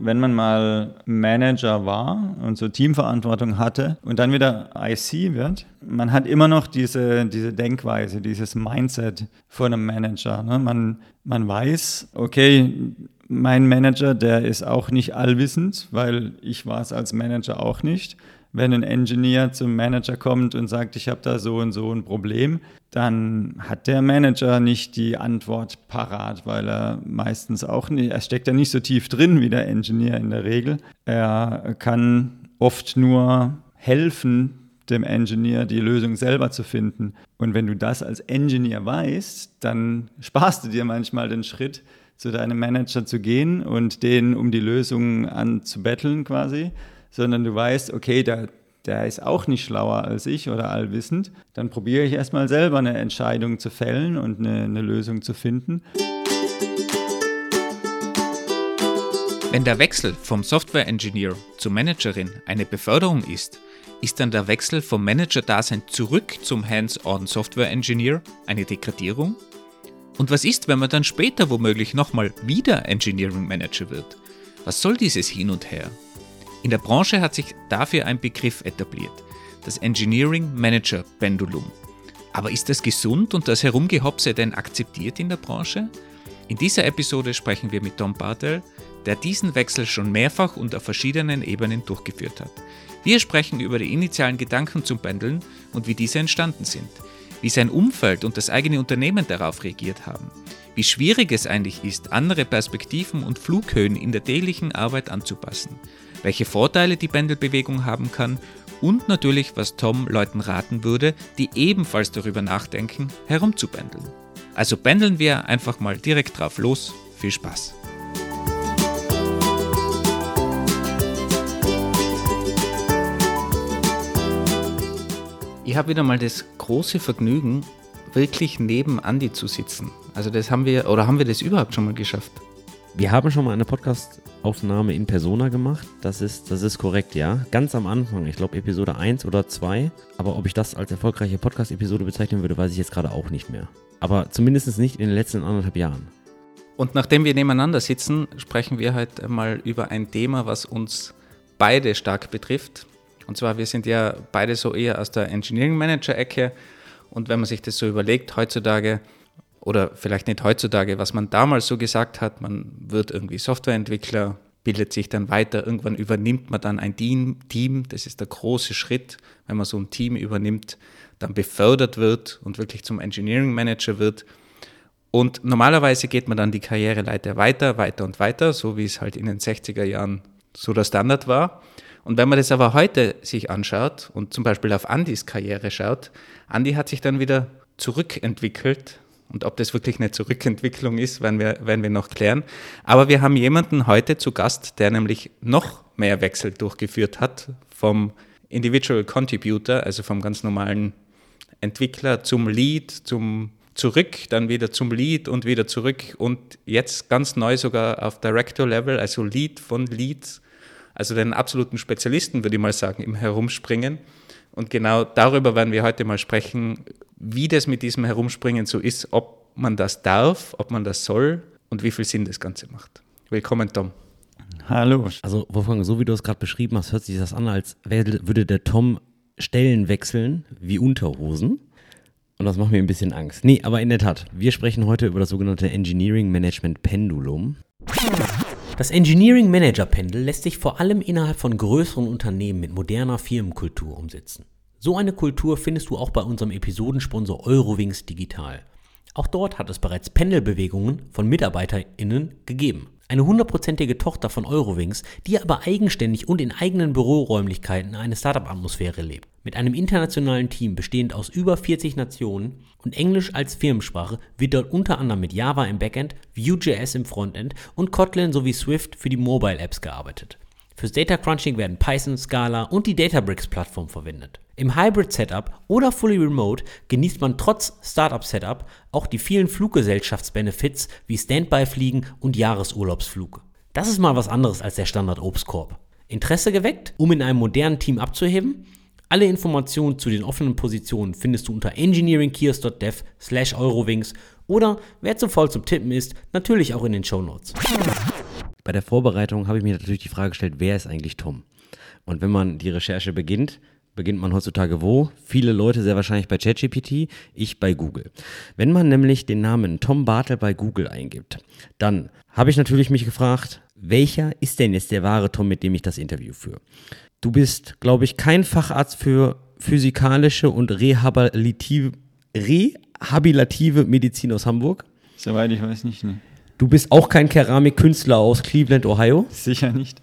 wenn man mal Manager war und so Teamverantwortung hatte und dann wieder IC wird, man hat immer noch diese, diese Denkweise, dieses Mindset von einem Manager. Ne? Man, man weiß, okay, mein Manager, der ist auch nicht allwissend, weil ich war es als Manager auch nicht wenn ein Engineer zum Manager kommt und sagt, ich habe da so und so ein Problem, dann hat der Manager nicht die Antwort parat, weil er meistens auch nicht, er steckt ja nicht so tief drin wie der Engineer in der Regel. Er kann oft nur helfen, dem Engineer die Lösung selber zu finden. Und wenn du das als Engineer weißt, dann sparst du dir manchmal den Schritt, zu deinem Manager zu gehen und den um die Lösung anzubetteln quasi, sondern du weißt, okay, der, der ist auch nicht schlauer als ich oder allwissend, dann probiere ich erstmal selber eine Entscheidung zu fällen und eine, eine Lösung zu finden. Wenn der Wechsel vom Software Engineer zur Managerin eine Beförderung ist, ist dann der Wechsel vom Manager-Dasein zurück zum Hands-on Software Engineer eine Degradierung? Und was ist, wenn man dann später womöglich nochmal wieder Engineering Manager wird? Was soll dieses Hin und Her? In der Branche hat sich dafür ein Begriff etabliert, das Engineering Manager Pendulum. Aber ist das gesund und das Herumgehopse denn akzeptiert in der Branche? In dieser Episode sprechen wir mit Tom Bartel, der diesen Wechsel schon mehrfach und auf verschiedenen Ebenen durchgeführt hat. Wir sprechen über die initialen Gedanken zum Pendeln und wie diese entstanden sind, wie sein Umfeld und das eigene Unternehmen darauf reagiert haben, wie schwierig es eigentlich ist, andere Perspektiven und Flughöhen in der täglichen Arbeit anzupassen welche Vorteile die Pendelbewegung haben kann und natürlich, was Tom Leuten raten würde, die ebenfalls darüber nachdenken, herumzupendeln. Also pendeln wir einfach mal direkt drauf los. Viel Spaß! Ich habe wieder mal das große Vergnügen, wirklich neben Andy zu sitzen. Also das haben wir, oder haben wir das überhaupt schon mal geschafft? Wir haben schon mal eine Podcast-Aufnahme in Persona gemacht. Das ist, das ist korrekt, ja. Ganz am Anfang, ich glaube Episode 1 oder 2. Aber ob ich das als erfolgreiche Podcast-Episode bezeichnen würde, weiß ich jetzt gerade auch nicht mehr. Aber zumindest nicht in den letzten anderthalb Jahren. Und nachdem wir nebeneinander sitzen, sprechen wir heute mal über ein Thema, was uns beide stark betrifft. Und zwar, wir sind ja beide so eher aus der Engineering Manager-Ecke. Und wenn man sich das so überlegt, heutzutage oder vielleicht nicht heutzutage, was man damals so gesagt hat, man wird irgendwie Softwareentwickler, bildet sich dann weiter, irgendwann übernimmt man dann ein Team, das ist der große Schritt, wenn man so ein Team übernimmt, dann befördert wird und wirklich zum Engineering Manager wird. Und normalerweise geht man dann die Karriereleiter weiter, weiter und weiter, so wie es halt in den 60er Jahren so der Standard war. Und wenn man das aber heute sich anschaut und zum Beispiel auf Andys Karriere schaut, Andy hat sich dann wieder zurückentwickelt und ob das wirklich eine Zurückentwicklung ist, werden wir, werden wir noch klären. Aber wir haben jemanden heute zu Gast, der nämlich noch mehr Wechsel durchgeführt hat vom Individual Contributor, also vom ganz normalen Entwickler zum Lead, zum zurück, dann wieder zum Lead und wieder zurück und jetzt ganz neu sogar auf Director-Level, also Lead von Leads, also den absoluten Spezialisten, würde ich mal sagen, im Herumspringen. Und genau darüber werden wir heute mal sprechen, wie das mit diesem Herumspringen so ist, ob man das darf, ob man das soll und wie viel Sinn das Ganze macht. Willkommen, Tom. Hallo. Also, Wolfgang, so wie du es gerade beschrieben hast, hört sich das an, als würde der Tom Stellen wechseln wie Unterhosen. Und das macht mir ein bisschen Angst. Nee, aber in der Tat, wir sprechen heute über das sogenannte Engineering Management Pendulum. Das Engineering Manager Pendel lässt sich vor allem innerhalb von größeren Unternehmen mit moderner Firmenkultur umsetzen. So eine Kultur findest du auch bei unserem Episodensponsor Eurowings Digital. Auch dort hat es bereits Pendelbewegungen von MitarbeiterInnen gegeben. Eine hundertprozentige Tochter von Eurowings, die aber eigenständig und in eigenen Büroräumlichkeiten eine Startup-Atmosphäre lebt. Mit einem internationalen Team bestehend aus über 40 Nationen und Englisch als Firmensprache wird dort unter anderem mit Java im Backend, Vue.js im Frontend und Kotlin sowie Swift für die Mobile Apps gearbeitet. Fürs Data Crunching werden Python, Scala und die Databricks-Plattform verwendet. Im Hybrid-Setup oder Fully Remote genießt man trotz Startup-Setup auch die vielen Fluggesellschaftsbenefits wie Standby-Fliegen und Jahresurlaubsflug. Das ist mal was anderes als der Standard-Obstkorb. Interesse geweckt, um in einem modernen Team abzuheben? Alle Informationen zu den offenen Positionen findest du unter engineeringkeys.dev eurowings oder wer zu voll zum Tippen ist, natürlich auch in den Show Notes. bei der Vorbereitung habe ich mir natürlich die Frage gestellt, wer ist eigentlich Tom? Und wenn man die Recherche beginnt, beginnt man heutzutage wo? Viele Leute sehr wahrscheinlich bei ChatGPT, ich bei Google. Wenn man nämlich den Namen Tom Bartel bei Google eingibt, dann habe ich natürlich mich gefragt, welcher ist denn jetzt der wahre Tom, mit dem ich das Interview führe? Du bist, glaube ich, kein Facharzt für physikalische und rehabilitative, rehabilitative Medizin aus Hamburg. Soweit ich weiß nicht. Ne. Du bist auch kein Keramikkünstler aus Cleveland, Ohio. Sicher nicht.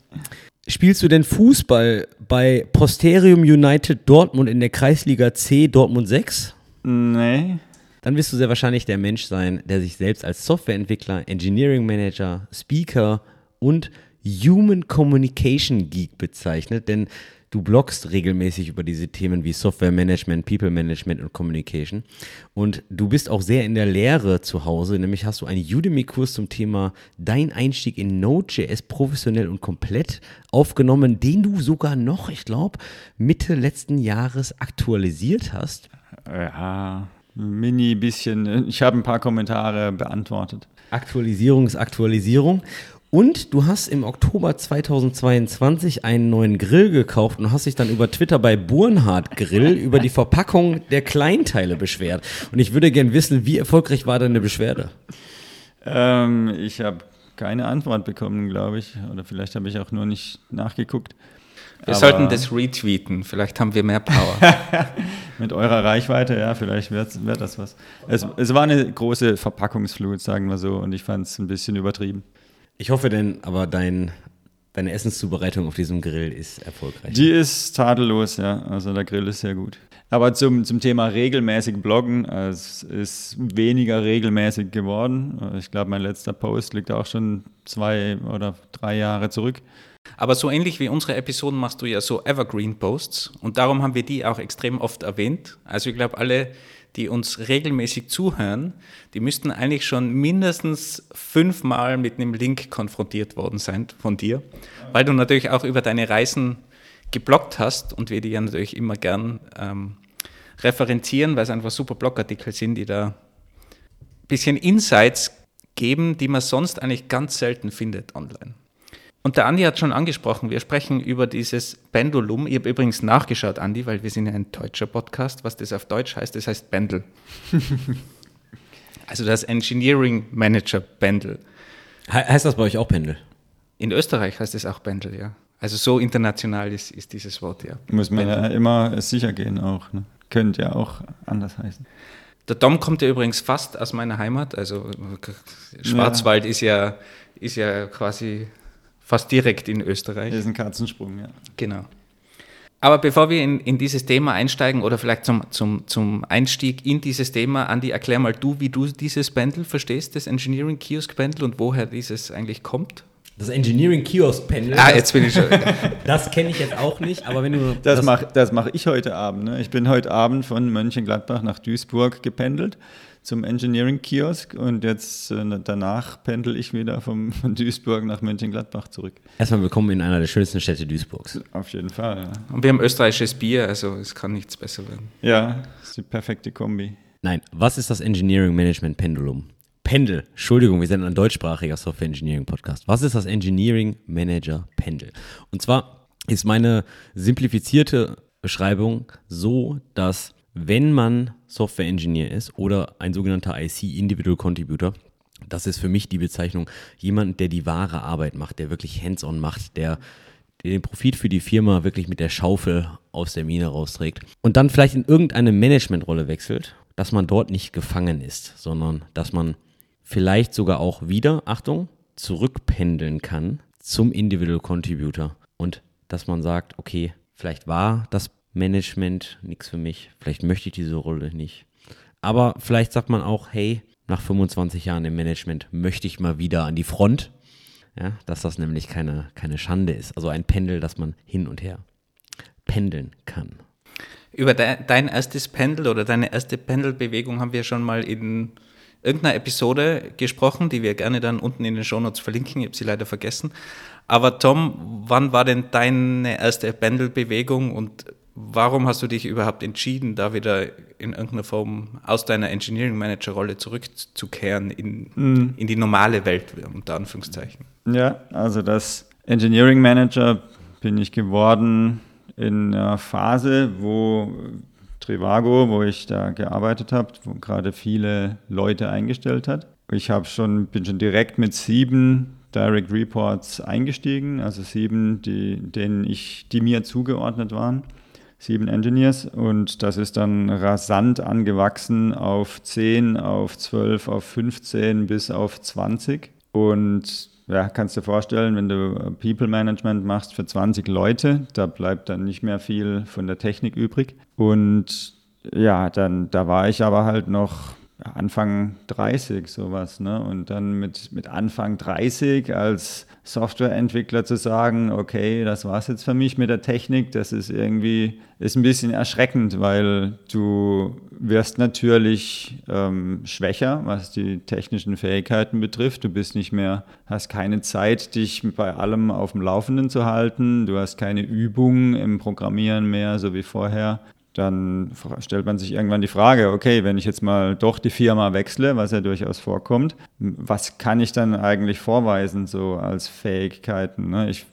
Spielst du denn Fußball bei Posterium United Dortmund in der Kreisliga C Dortmund 6? Nee. Dann wirst du sehr wahrscheinlich der Mensch sein, der sich selbst als Softwareentwickler, Engineering Manager, Speaker und Human Communication Geek bezeichnet, denn Du bloggst regelmäßig über diese Themen wie Software Management, People Management und Communication. Und du bist auch sehr in der Lehre zu Hause, nämlich hast du einen Udemy-Kurs zum Thema Dein Einstieg in Node.js professionell und komplett aufgenommen, den du sogar noch, ich glaube, Mitte letzten Jahres aktualisiert hast. Ja, mini bisschen. Ich habe ein paar Kommentare beantwortet. Aktualisierung ist Aktualisierung. Und du hast im Oktober 2022 einen neuen Grill gekauft und hast dich dann über Twitter bei Burnhard Grill über die Verpackung der Kleinteile beschwert. Und ich würde gern wissen, wie erfolgreich war deine Beschwerde? Ähm, ich habe keine Antwort bekommen, glaube ich. Oder vielleicht habe ich auch nur nicht nachgeguckt. Wir Aber sollten das retweeten, vielleicht haben wir mehr Power. Mit eurer Reichweite, ja, vielleicht wird, wird das was. Es, es war eine große Verpackungsflut, sagen wir so, und ich fand es ein bisschen übertrieben. Ich hoffe denn, aber dein, deine Essenszubereitung auf diesem Grill ist erfolgreich. Die ist tadellos, ja. Also der Grill ist sehr gut. Aber zum, zum Thema regelmäßig bloggen, es ist weniger regelmäßig geworden. Ich glaube, mein letzter Post liegt auch schon zwei oder drei Jahre zurück. Aber so ähnlich wie unsere Episoden machst du ja so Evergreen-Posts und darum haben wir die auch extrem oft erwähnt. Also ich glaube, alle die uns regelmäßig zuhören, die müssten eigentlich schon mindestens fünfmal mit einem Link konfrontiert worden sein von dir, weil du natürlich auch über deine Reisen geblockt hast und wir die ja natürlich immer gern ähm, referenzieren, weil es einfach super Blogartikel sind, die da ein bisschen Insights geben, die man sonst eigentlich ganz selten findet online. Und der Andi hat schon angesprochen, wir sprechen über dieses Pendulum. Ich habe übrigens nachgeschaut, Andi, weil wir sind ja ein deutscher Podcast. Was das auf Deutsch heißt, das heißt Pendel. also das Engineering Manager Pendel. He heißt das bei euch auch Pendel? In Österreich heißt es auch Pendel, ja. Also so international ist, ist dieses Wort, ja. Muss man Pendel. ja immer sicher gehen auch. Ne? Könnte ja auch anders heißen. Der Dom kommt ja übrigens fast aus meiner Heimat. Also Schwarzwald ja. ist ja ist ja quasi fast direkt in Österreich. Das ist ein Katzensprung, ja. Genau. Aber bevor wir in, in dieses Thema einsteigen oder vielleicht zum, zum, zum Einstieg in dieses Thema, Andi, erklär mal du, wie du dieses Pendel verstehst, das Engineering Kiosk Pendel und woher dieses eigentlich kommt. Das Engineering Kiosk Pendel. Ah, jetzt bin ich schon. das kenne ich jetzt auch nicht, aber wenn du. Das, das mache das mach ich heute Abend. Ne? Ich bin heute Abend von Mönchengladbach nach Duisburg gependelt zum Engineering-Kiosk und jetzt äh, danach pendel ich wieder vom, von Duisburg nach Mönchengladbach zurück. Erstmal willkommen in einer der schönsten Städte Duisburgs. Auf jeden Fall. Ja. Und wir haben österreichisches Bier, also es kann nichts besser werden. Ja, das ist die perfekte Kombi. Nein, was ist das Engineering Management Pendulum? Pendel, Entschuldigung, wir sind ein deutschsprachiger Software Engineering Podcast. Was ist das Engineering Manager Pendel? Und zwar ist meine simplifizierte Beschreibung so, dass wenn man Software Engineer ist oder ein sogenannter IC, Individual Contributor, das ist für mich die Bezeichnung, jemand, der die wahre Arbeit macht, der wirklich hands-on macht, der den Profit für die Firma wirklich mit der Schaufel aus der Mine rausträgt und dann vielleicht in irgendeine Managementrolle wechselt, dass man dort nicht gefangen ist, sondern dass man vielleicht sogar auch wieder, Achtung, zurückpendeln kann zum Individual Contributor und dass man sagt, okay, vielleicht war das Management, nichts für mich. Vielleicht möchte ich diese Rolle nicht. Aber vielleicht sagt man auch, hey, nach 25 Jahren im Management möchte ich mal wieder an die Front. Ja, dass das nämlich keine, keine Schande ist. Also ein Pendel, dass man hin und her pendeln kann. Über de, dein erstes Pendel oder deine erste Pendelbewegung haben wir schon mal in irgendeiner Episode gesprochen, die wir gerne dann unten in den Shownotes verlinken. Ich habe sie leider vergessen. Aber Tom, wann war denn deine erste Pendelbewegung und warum hast du dich überhaupt entschieden, da wieder in irgendeiner Form aus deiner Engineering Manager Rolle zurückzukehren in, mhm. in die normale Welt, unter Anführungszeichen? Ja, also das Engineering Manager bin ich geworden in einer Phase, wo Trivago, wo ich da gearbeitet habe, wo gerade viele Leute eingestellt hat. Ich habe schon, bin schon direkt mit sieben Direct Reports eingestiegen, also sieben, die, denen ich, die mir zugeordnet waren, sieben Engineers. Und das ist dann rasant angewachsen auf 10, auf 12, auf 15 bis auf 20. Und ja, kannst du dir vorstellen, wenn du People Management machst für 20 Leute, da bleibt dann nicht mehr viel von der Technik übrig. Und ja, dann, da war ich aber halt noch Anfang 30 sowas. Ne? Und dann mit, mit Anfang 30 als Softwareentwickler zu sagen, okay, das war's jetzt für mich mit der Technik, das ist irgendwie, ist ein bisschen erschreckend, weil du wirst natürlich ähm, schwächer, was die technischen Fähigkeiten betrifft. Du bist nicht mehr, hast keine Zeit, dich bei allem auf dem Laufenden zu halten. Du hast keine Übung im Programmieren mehr, so wie vorher dann stellt man sich irgendwann die Frage, okay, wenn ich jetzt mal doch die Firma wechsle, was ja durchaus vorkommt, was kann ich dann eigentlich vorweisen, so als Fähigkeiten? Ne? Ich,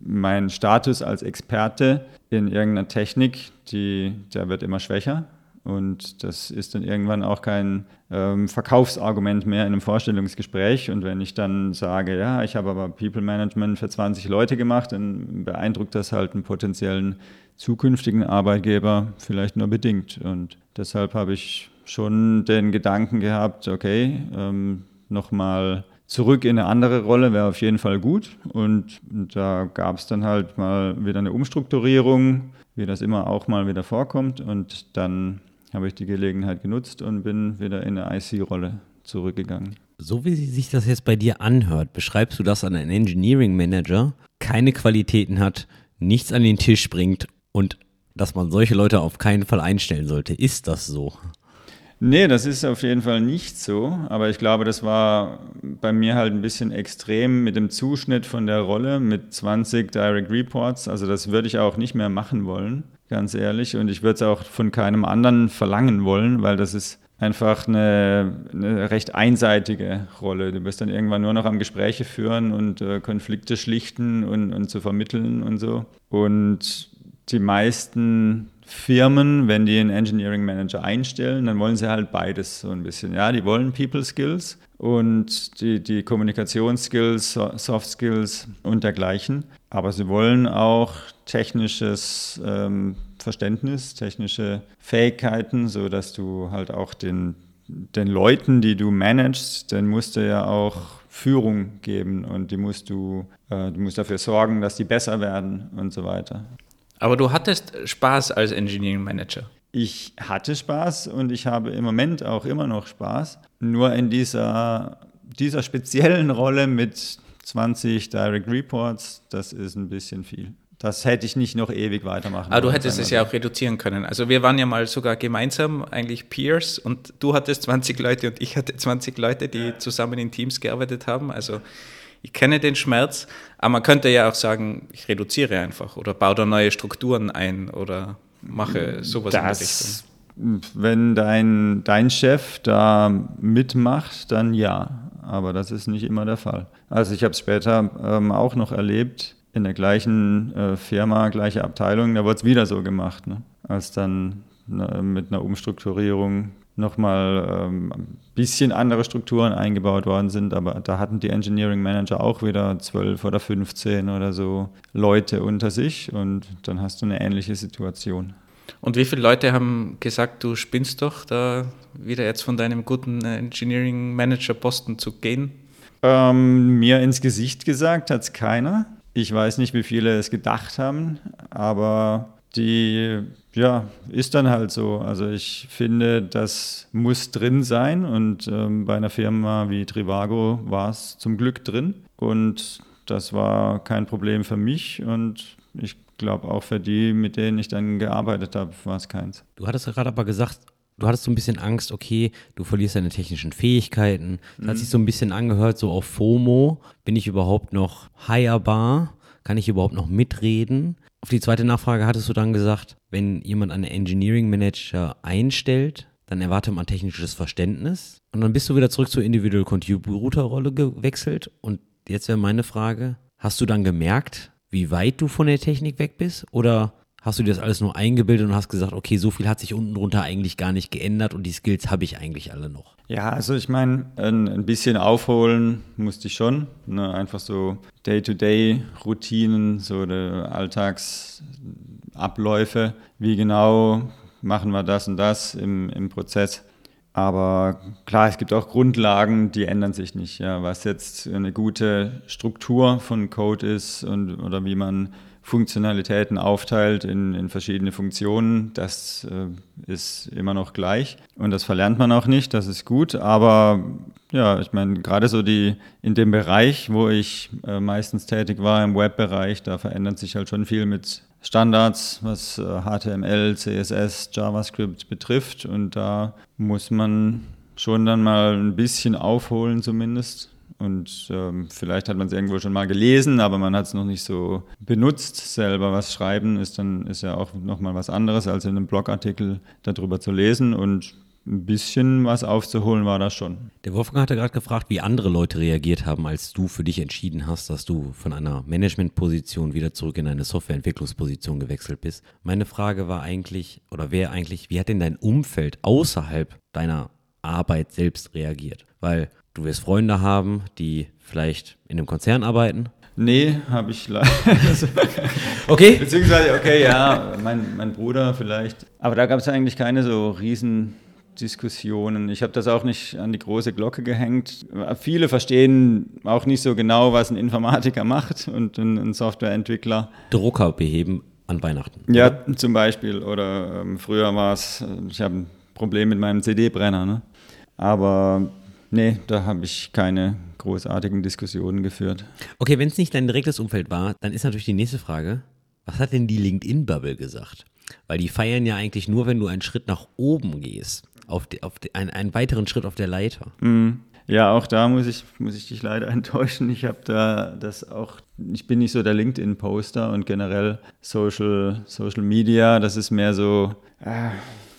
mein Status als Experte in irgendeiner Technik, die, der wird immer schwächer. Und das ist dann irgendwann auch kein ähm, Verkaufsargument mehr in einem Vorstellungsgespräch. Und wenn ich dann sage, ja, ich habe aber People Management für 20 Leute gemacht, dann beeindruckt das halt einen potenziellen zukünftigen Arbeitgeber vielleicht nur bedingt. Und deshalb habe ich schon den Gedanken gehabt, okay, ähm, nochmal zurück in eine andere Rolle wäre auf jeden Fall gut. Und da gab es dann halt mal wieder eine Umstrukturierung, wie das immer auch mal wieder vorkommt. Und dann habe ich die Gelegenheit genutzt und bin wieder in eine IC-Rolle zurückgegangen. So wie sich das jetzt bei dir anhört, beschreibst du das an einen Engineering Manager, keine Qualitäten hat, nichts an den Tisch bringt und dass man solche Leute auf keinen Fall einstellen sollte. Ist das so? Nee, das ist auf jeden Fall nicht so. Aber ich glaube, das war bei mir halt ein bisschen extrem mit dem Zuschnitt von der Rolle mit 20 Direct Reports. Also das würde ich auch nicht mehr machen wollen, ganz ehrlich. Und ich würde es auch von keinem anderen verlangen wollen, weil das ist einfach eine, eine, recht einseitige Rolle. Du wirst dann irgendwann nur noch am Gespräche führen und äh, Konflikte schlichten und, und zu vermitteln und so. Und die meisten Firmen, wenn die einen Engineering Manager einstellen, dann wollen sie halt beides so ein bisschen. Ja, die wollen People Skills und die, die Kommunikationsskills, Soft Skills und dergleichen. Aber sie wollen auch technisches ähm, Verständnis, technische Fähigkeiten, sodass du halt auch den, den Leuten, die du managst, den musst du ja auch Führung geben und die musst du, äh, du musst dafür sorgen, dass die besser werden und so weiter. Aber du hattest Spaß als Engineering Manager. Ich hatte Spaß und ich habe im Moment auch immer noch Spaß. Nur in dieser, dieser speziellen Rolle mit 20 Direct Reports, das ist ein bisschen viel. Das hätte ich nicht noch ewig weitermachen Aber du hättest es ja auch reduzieren können. Also wir waren ja mal sogar gemeinsam eigentlich Peers und du hattest 20 Leute und ich hatte 20 Leute, die zusammen in Teams gearbeitet haben. Also ich kenne den Schmerz, aber man könnte ja auch sagen, ich reduziere einfach oder baue da neue Strukturen ein oder mache sowas das, in der Richtung. Wenn dein, dein Chef da mitmacht, dann ja, aber das ist nicht immer der Fall. Also ich habe es später ähm, auch noch erlebt, in der gleichen äh, Firma, gleiche Abteilung, da wurde es wieder so gemacht, ne? als dann ne, mit einer Umstrukturierung nochmal ähm, ein bisschen andere Strukturen eingebaut worden sind, aber da hatten die Engineering Manager auch wieder zwölf oder 15 oder so Leute unter sich und dann hast du eine ähnliche Situation. Und wie viele Leute haben gesagt, du spinnst doch, da wieder jetzt von deinem guten Engineering Manager Posten zu gehen? Ähm, mir ins Gesicht gesagt hat es keiner. Ich weiß nicht, wie viele es gedacht haben, aber die ja, ist dann halt so. Also ich finde, das muss drin sein und ähm, bei einer Firma wie Trivago war es zum Glück drin und das war kein Problem für mich und ich glaube auch für die, mit denen ich dann gearbeitet habe, war es keins. Du hattest gerade aber gesagt, du hattest so ein bisschen Angst, okay, du verlierst deine technischen Fähigkeiten. Das mhm. hat sich so ein bisschen angehört, so auf FOMO. Bin ich überhaupt noch hirebar? Kann ich überhaupt noch mitreden? Auf die zweite Nachfrage hattest du dann gesagt, wenn jemand einen Engineering Manager einstellt, dann erwartet man technisches Verständnis. Und dann bist du wieder zurück zur Individual Contributor Rolle gewechselt. Und jetzt wäre meine Frage, hast du dann gemerkt, wie weit du von der Technik weg bist? Oder hast du dir das alles nur eingebildet und hast gesagt, okay, so viel hat sich unten drunter eigentlich gar nicht geändert und die Skills habe ich eigentlich alle noch? Ja, also ich meine, ein, ein, bisschen aufholen musste ich schon. Ne? Einfach so Day-to-Day-Routinen, so Alltagsabläufe. Wie genau machen wir das und das im, im Prozess? Aber klar, es gibt auch Grundlagen, die ändern sich nicht. Ja, was jetzt eine gute Struktur von Code ist und, oder wie man Funktionalitäten aufteilt in, in verschiedene Funktionen, das äh, ist immer noch gleich. Und das verlernt man auch nicht, das ist gut. Aber ja, ich meine, gerade so die in dem Bereich, wo ich äh, meistens tätig war, im Webbereich, da verändert sich halt schon viel mit Standards, was HTML, äh, CSS, JavaScript betrifft. Und da muss man schon dann mal ein bisschen aufholen zumindest. Und ähm, vielleicht hat man es irgendwo schon mal gelesen, aber man hat es noch nicht so benutzt. Selber was schreiben ist dann ist ja auch nochmal was anderes, als in einem Blogartikel darüber zu lesen. Und ein bisschen was aufzuholen war das schon. Der Wolfgang hatte gerade gefragt, wie andere Leute reagiert haben, als du für dich entschieden hast, dass du von einer Managementposition wieder zurück in eine Softwareentwicklungsposition gewechselt bist. Meine Frage war eigentlich, oder wäre eigentlich, wie hat denn dein Umfeld außerhalb deiner Arbeit selbst reagiert? Weil du wirst Freunde haben, die vielleicht in einem Konzern arbeiten. Nee, habe ich leider. okay. Beziehungsweise, okay, ja, mein, mein Bruder vielleicht. Aber da gab es eigentlich keine so riesen Diskussionen. Ich habe das auch nicht an die große Glocke gehängt. Viele verstehen auch nicht so genau, was ein Informatiker macht und ein, ein Softwareentwickler. Drucker beheben an Weihnachten. Ja, zum Beispiel. Oder ähm, früher war es, ich habe ein Problem mit meinem CD-Brenner. Ne? Aber nee, da habe ich keine großartigen Diskussionen geführt. Okay, wenn es nicht dein direktes Umfeld war, dann ist natürlich die nächste Frage, was hat denn die LinkedIn-Bubble gesagt? Weil die feiern ja eigentlich nur, wenn du einen Schritt nach oben gehst auf, die, auf die, einen, einen weiteren Schritt auf der Leiter. Mhm. Ja, auch da muss ich, muss ich dich leider enttäuschen. Ich habe da das auch, ich bin nicht so der LinkedIn-Poster und generell Social, Social Media, das ist mehr so äh,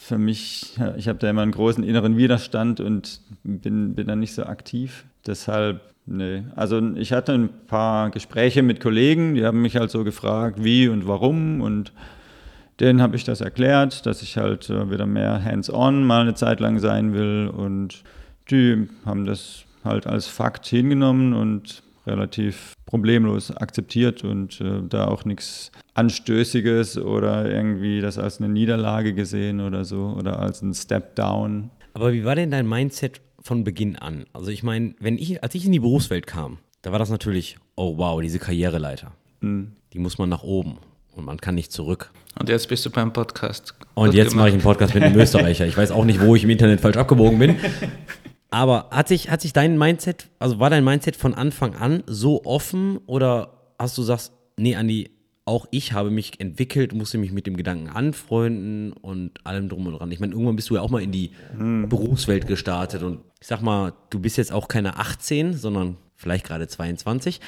für mich, ich habe da immer einen großen inneren Widerstand und bin, bin da nicht so aktiv. Deshalb, nee. Also ich hatte ein paar Gespräche mit Kollegen, die haben mich halt so gefragt, wie und warum und denen habe ich das erklärt, dass ich halt äh, wieder mehr hands-on mal eine Zeit lang sein will und die haben das halt als Fakt hingenommen und relativ problemlos akzeptiert und äh, da auch nichts Anstößiges oder irgendwie das als eine Niederlage gesehen oder so oder als ein Step Down. Aber wie war denn dein Mindset von Beginn an? Also ich meine, wenn ich, als ich in die Berufswelt kam, da war das natürlich, oh wow, diese Karriereleiter. Mhm. Die muss man nach oben und man kann nicht zurück. Und jetzt bist du beim Podcast. Und jetzt mache ich einen Podcast mit einem Österreicher. Ich weiß auch nicht, wo ich im Internet falsch abgebogen bin. Aber hat sich, hat sich dein Mindset, also war dein Mindset von Anfang an so offen oder hast du sagst, nee, Andi, auch ich habe mich entwickelt, musste mich mit dem Gedanken anfreunden und allem drum und dran. Ich meine, irgendwann bist du ja auch mal in die hm. Berufswelt gestartet und ich sag mal, du bist jetzt auch keine 18, sondern vielleicht gerade 22.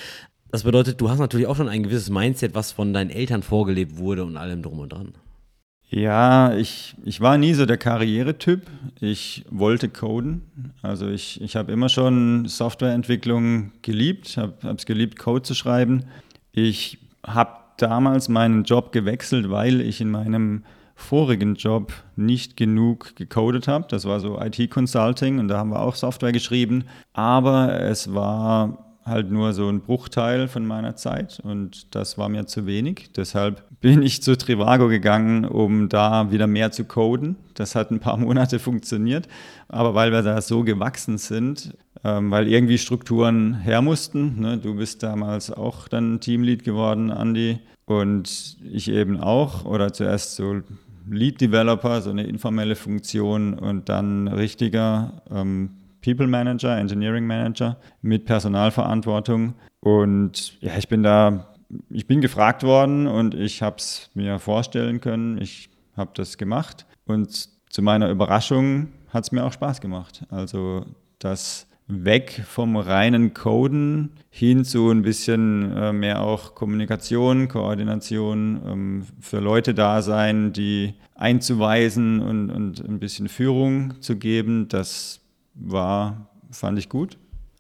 Das bedeutet, du hast natürlich auch schon ein gewisses Mindset, was von deinen Eltern vorgelebt wurde und allem drum und dran. Ja, ich, ich war nie so der Karrieretyp. Ich wollte coden. Also ich, ich habe immer schon Softwareentwicklung geliebt, habe es geliebt, Code zu schreiben. Ich habe damals meinen Job gewechselt, weil ich in meinem vorigen Job nicht genug gecodet habe. Das war so IT-Consulting und da haben wir auch Software geschrieben. Aber es war halt nur so ein Bruchteil von meiner Zeit und das war mir zu wenig. Deshalb bin ich zu Trivago gegangen, um da wieder mehr zu coden. Das hat ein paar Monate funktioniert, aber weil wir da so gewachsen sind, ähm, weil irgendwie Strukturen her mussten. Ne? Du bist damals auch dann Teamlead geworden, Andy, und ich eben auch, oder zuerst so Lead Developer, so eine informelle Funktion und dann richtiger ähm, People Manager, Engineering Manager mit Personalverantwortung. Und ja, ich bin da, ich bin gefragt worden und ich habe es mir vorstellen können. Ich habe das gemacht und zu meiner Überraschung hat es mir auch Spaß gemacht. Also das weg vom reinen Coden hin zu ein bisschen äh, mehr auch Kommunikation, Koordination, ähm, für Leute da sein, die einzuweisen und, und ein bisschen Führung zu geben. Das war, fand ich gut.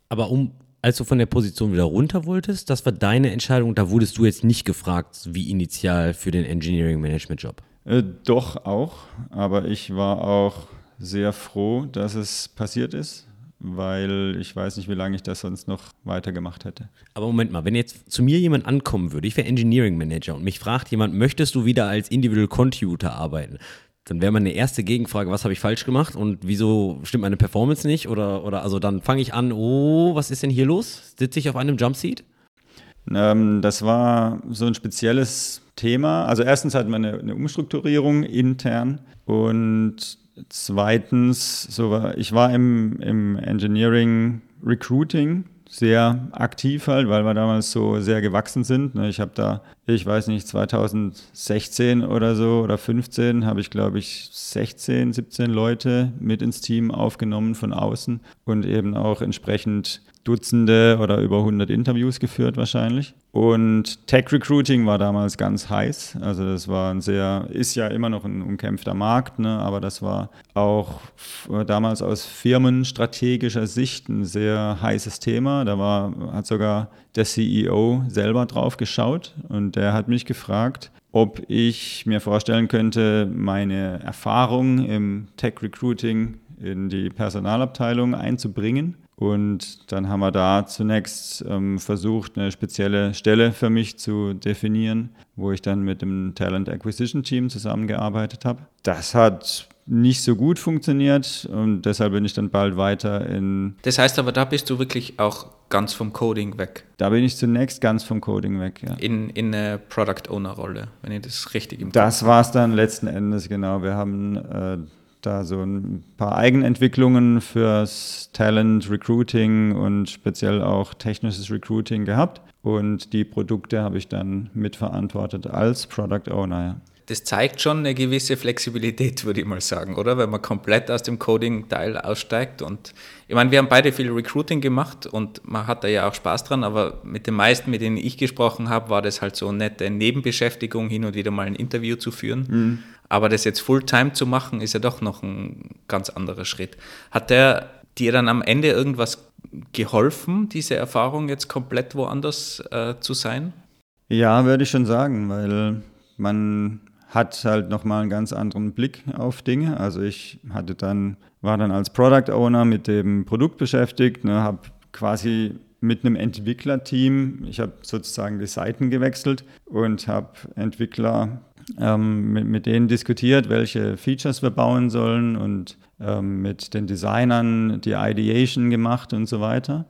Aber um, als du von der Position wieder runter wolltest, das war deine Entscheidung, da wurdest du jetzt nicht gefragt, wie initial für den Engineering Management Job. Äh, doch auch, aber ich war auch sehr froh, dass es passiert ist, weil ich weiß nicht, wie lange ich das sonst noch weitergemacht hätte. Aber Moment mal, wenn jetzt zu mir jemand ankommen würde, ich wäre Engineering Manager und mich fragt jemand, möchtest du wieder als Individual Contributor arbeiten? Dann wäre meine erste Gegenfrage, was habe ich falsch gemacht und wieso stimmt meine Performance nicht? Oder, oder also dann fange ich an, oh, was ist denn hier los? Sitze ich auf einem Jumpseat? Ähm, das war so ein spezielles Thema. Also erstens hatten wir eine, eine Umstrukturierung intern und Zweitens, so war, ich war im, im Engineering Recruiting sehr aktiv halt, weil wir damals so sehr gewachsen sind. Ne? Ich habe da, ich weiß nicht, 2016 oder so oder 15 habe ich, glaube ich, 16, 17 Leute mit ins Team aufgenommen von außen und eben auch entsprechend Dutzende oder über 100 Interviews geführt wahrscheinlich. Und Tech Recruiting war damals ganz heiß. Also das war ein sehr, ist ja immer noch ein umkämpfter Markt, ne? aber das war auch damals aus firmenstrategischer Sicht ein sehr heißes Thema. Da war, hat sogar der CEO selber drauf geschaut und der hat mich gefragt, ob ich mir vorstellen könnte, meine Erfahrung im Tech Recruiting in die Personalabteilung einzubringen und dann haben wir da zunächst ähm, versucht, eine spezielle Stelle für mich zu definieren, wo ich dann mit dem Talent Acquisition Team zusammengearbeitet habe. Das hat nicht so gut funktioniert und deshalb bin ich dann bald weiter in. Das heißt aber, da bist du wirklich auch ganz vom Coding weg. Da bin ich zunächst ganz vom Coding weg, ja. In, in eine Product Owner Rolle, wenn ich das richtig im Das war es dann letzten Endes, genau. Wir haben äh, da so ein paar Eigenentwicklungen fürs Talent Recruiting und speziell auch technisches Recruiting gehabt. Und die Produkte habe ich dann mitverantwortet als Product Owner. Ja. Das zeigt schon eine gewisse Flexibilität, würde ich mal sagen, oder? Wenn man komplett aus dem Coding-Teil aussteigt. Und ich meine, wir haben beide viel Recruiting gemacht und man hat da ja auch Spaß dran, aber mit den meisten, mit denen ich gesprochen habe, war das halt so eine nette Nebenbeschäftigung, hin und wieder mal ein Interview zu führen. Mhm. Aber das jetzt Fulltime zu machen, ist ja doch noch ein ganz anderer Schritt. Hat der dir dann am Ende irgendwas geholfen, diese Erfahrung jetzt komplett woanders äh, zu sein? Ja, würde ich schon sagen, weil man hat halt nochmal einen ganz anderen Blick auf Dinge. Also ich hatte dann, war dann als Product Owner mit dem Produkt beschäftigt, ne, habe quasi mit einem Entwicklerteam, ich habe sozusagen die Seiten gewechselt und habe Entwickler ähm, mit, mit, denen diskutiert, welche Features wir bauen sollen und ähm, mit den Designern die Ideation gemacht und so weiter.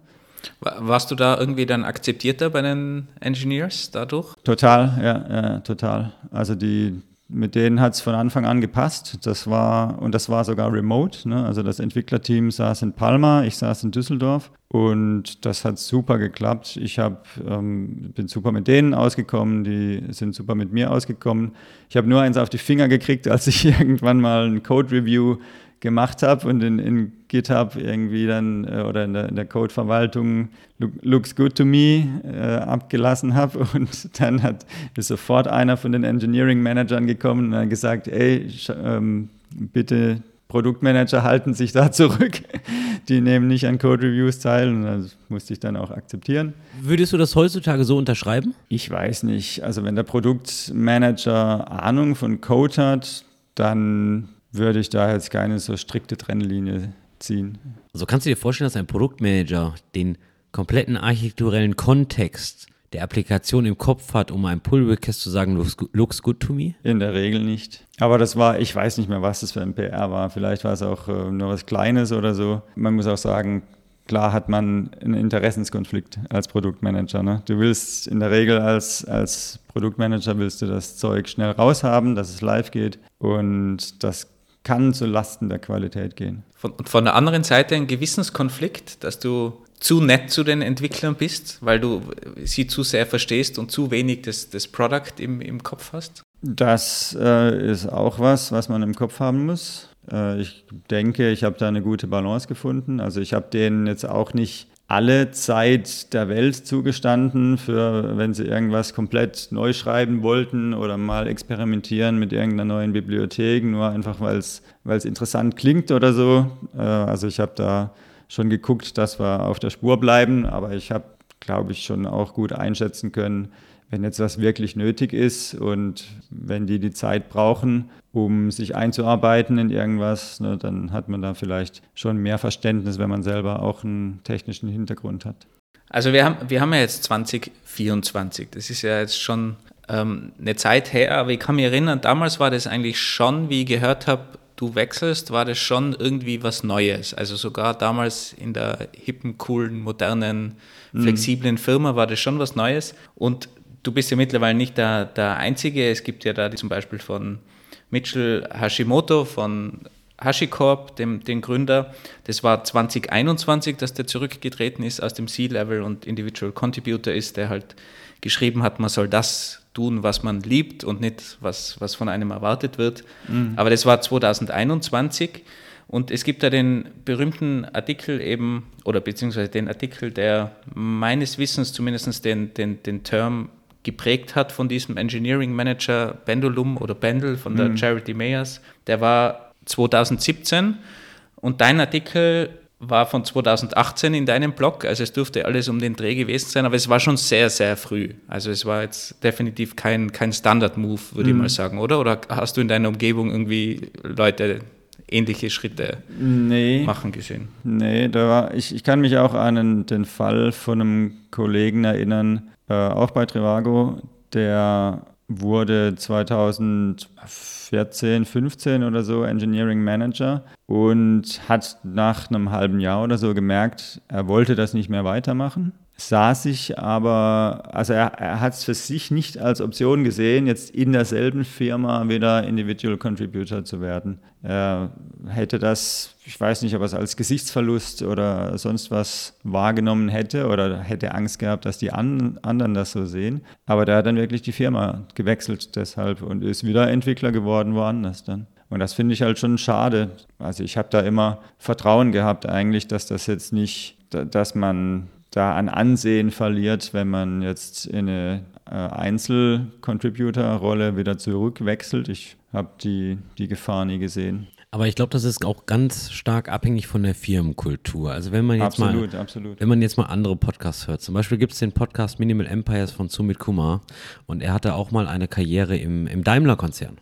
Warst du da irgendwie dann akzeptierter bei den Engineers dadurch? Total, ja, ja total. Also die, mit denen hat es von Anfang an gepasst. Das war, und das war sogar remote. Ne? Also das Entwicklerteam saß in Palma, ich saß in Düsseldorf und das hat super geklappt. Ich hab, ähm, bin super mit denen ausgekommen, die sind super mit mir ausgekommen. Ich habe nur eins auf die Finger gekriegt, als ich irgendwann mal ein Code-Review gemacht habe und in, in, GitHub irgendwie dann äh, oder in der, in der Code-Verwaltung look, looks good to me äh, abgelassen habe und dann hat ist sofort einer von den Engineering-Managern gekommen und hat gesagt, ey, ähm, bitte Produktmanager halten sich da zurück. Die nehmen nicht an Code-Reviews teil und das musste ich dann auch akzeptieren. Würdest du das heutzutage so unterschreiben? Ich weiß nicht. Also wenn der Produktmanager Ahnung von Code hat, dann würde ich da jetzt keine so strikte Trennlinie ziehen. Also kannst du dir vorstellen, dass ein Produktmanager den kompletten architekturellen Kontext der Applikation im Kopf hat, um einem Pull Request zu sagen, looks, looks good to me? In der Regel nicht. Aber das war, ich weiß nicht mehr, was das für ein PR war. Vielleicht war es auch äh, nur was Kleines oder so. Man muss auch sagen, klar hat man einen Interessenskonflikt als Produktmanager. Ne? Du willst in der Regel als, als Produktmanager willst du das Zeug schnell raushaben, dass es live geht und das kann zu Lasten der Qualität gehen. Von, und von der anderen Seite ein Gewissenskonflikt, dass du zu nett zu den Entwicklern bist, weil du sie zu sehr verstehst und zu wenig das, das Product im, im Kopf hast? Das äh, ist auch was, was man im Kopf haben muss. Äh, ich denke, ich habe da eine gute Balance gefunden. Also ich habe denen jetzt auch nicht alle Zeit der Welt zugestanden, für wenn sie irgendwas komplett neu schreiben wollten oder mal experimentieren mit irgendeiner neuen Bibliothek, nur einfach weil es interessant klingt oder so. Äh, also ich habe da schon geguckt, dass wir auf der Spur bleiben, aber ich habe, glaube ich, schon auch gut einschätzen können, wenn jetzt was wirklich nötig ist und wenn die die Zeit brauchen, um sich einzuarbeiten in irgendwas, ne, dann hat man da vielleicht schon mehr Verständnis, wenn man selber auch einen technischen Hintergrund hat. Also wir haben, wir haben ja jetzt 2024, das ist ja jetzt schon ähm, eine Zeit her, aber ich kann mich erinnern, damals war das eigentlich schon, wie ich gehört habe, du wechselst, war das schon irgendwie was Neues. Also sogar damals in der hippen, coolen, modernen, mhm. flexiblen Firma war das schon was Neues. Und du bist ja mittlerweile nicht der, der Einzige. Es gibt ja da zum Beispiel von Mitchell Hashimoto von HashiCorp, dem, den Gründer. Das war 2021, dass der zurückgetreten ist aus dem C-Level und Individual Contributor ist, der halt geschrieben hat, man soll das tun, was man liebt und nicht, was, was von einem erwartet wird. Mhm. Aber das war 2021 und es gibt da den berühmten Artikel eben, oder beziehungsweise den Artikel, der meines Wissens zumindest den, den, den Term geprägt hat von diesem Engineering Manager Pendulum oder Pendel von der mhm. Charity Mayers. Der war 2017 und dein Artikel war von 2018 in deinem Blog, also es dürfte alles um den Dreh gewesen sein, aber es war schon sehr, sehr früh. Also es war jetzt definitiv kein, kein Standard-Move, würde mhm. ich mal sagen, oder? Oder hast du in deiner Umgebung irgendwie Leute ähnliche Schritte nee, machen gesehen? Nee, da war, ich, ich kann mich auch an den Fall von einem Kollegen erinnern, äh, auch bei Trivago, der wurde 2014, 15 oder so Engineering Manager und hat nach einem halben Jahr oder so gemerkt, er wollte das nicht mehr weitermachen sah sich aber, also er, er hat es für sich nicht als Option gesehen, jetzt in derselben Firma wieder Individual Contributor zu werden. Er hätte das, ich weiß nicht, ob er es als Gesichtsverlust oder sonst was wahrgenommen hätte oder hätte Angst gehabt, dass die an, anderen das so sehen. Aber der hat dann wirklich die Firma gewechselt deshalb und ist wieder Entwickler geworden woanders dann. Und das finde ich halt schon schade. Also ich habe da immer Vertrauen gehabt eigentlich, dass das jetzt nicht, dass man da an Ansehen verliert, wenn man jetzt in eine äh, Einzel-Contributor-Rolle wieder zurückwechselt. Ich habe die, die Gefahr nie gesehen. Aber ich glaube, das ist auch ganz stark abhängig von der Firmenkultur. Also wenn man jetzt absolut, mal, absolut. wenn man jetzt mal andere Podcasts hört, zum Beispiel gibt es den Podcast Minimal Empires von Sumit Kumar und er hatte auch mal eine Karriere im, im Daimler-Konzern.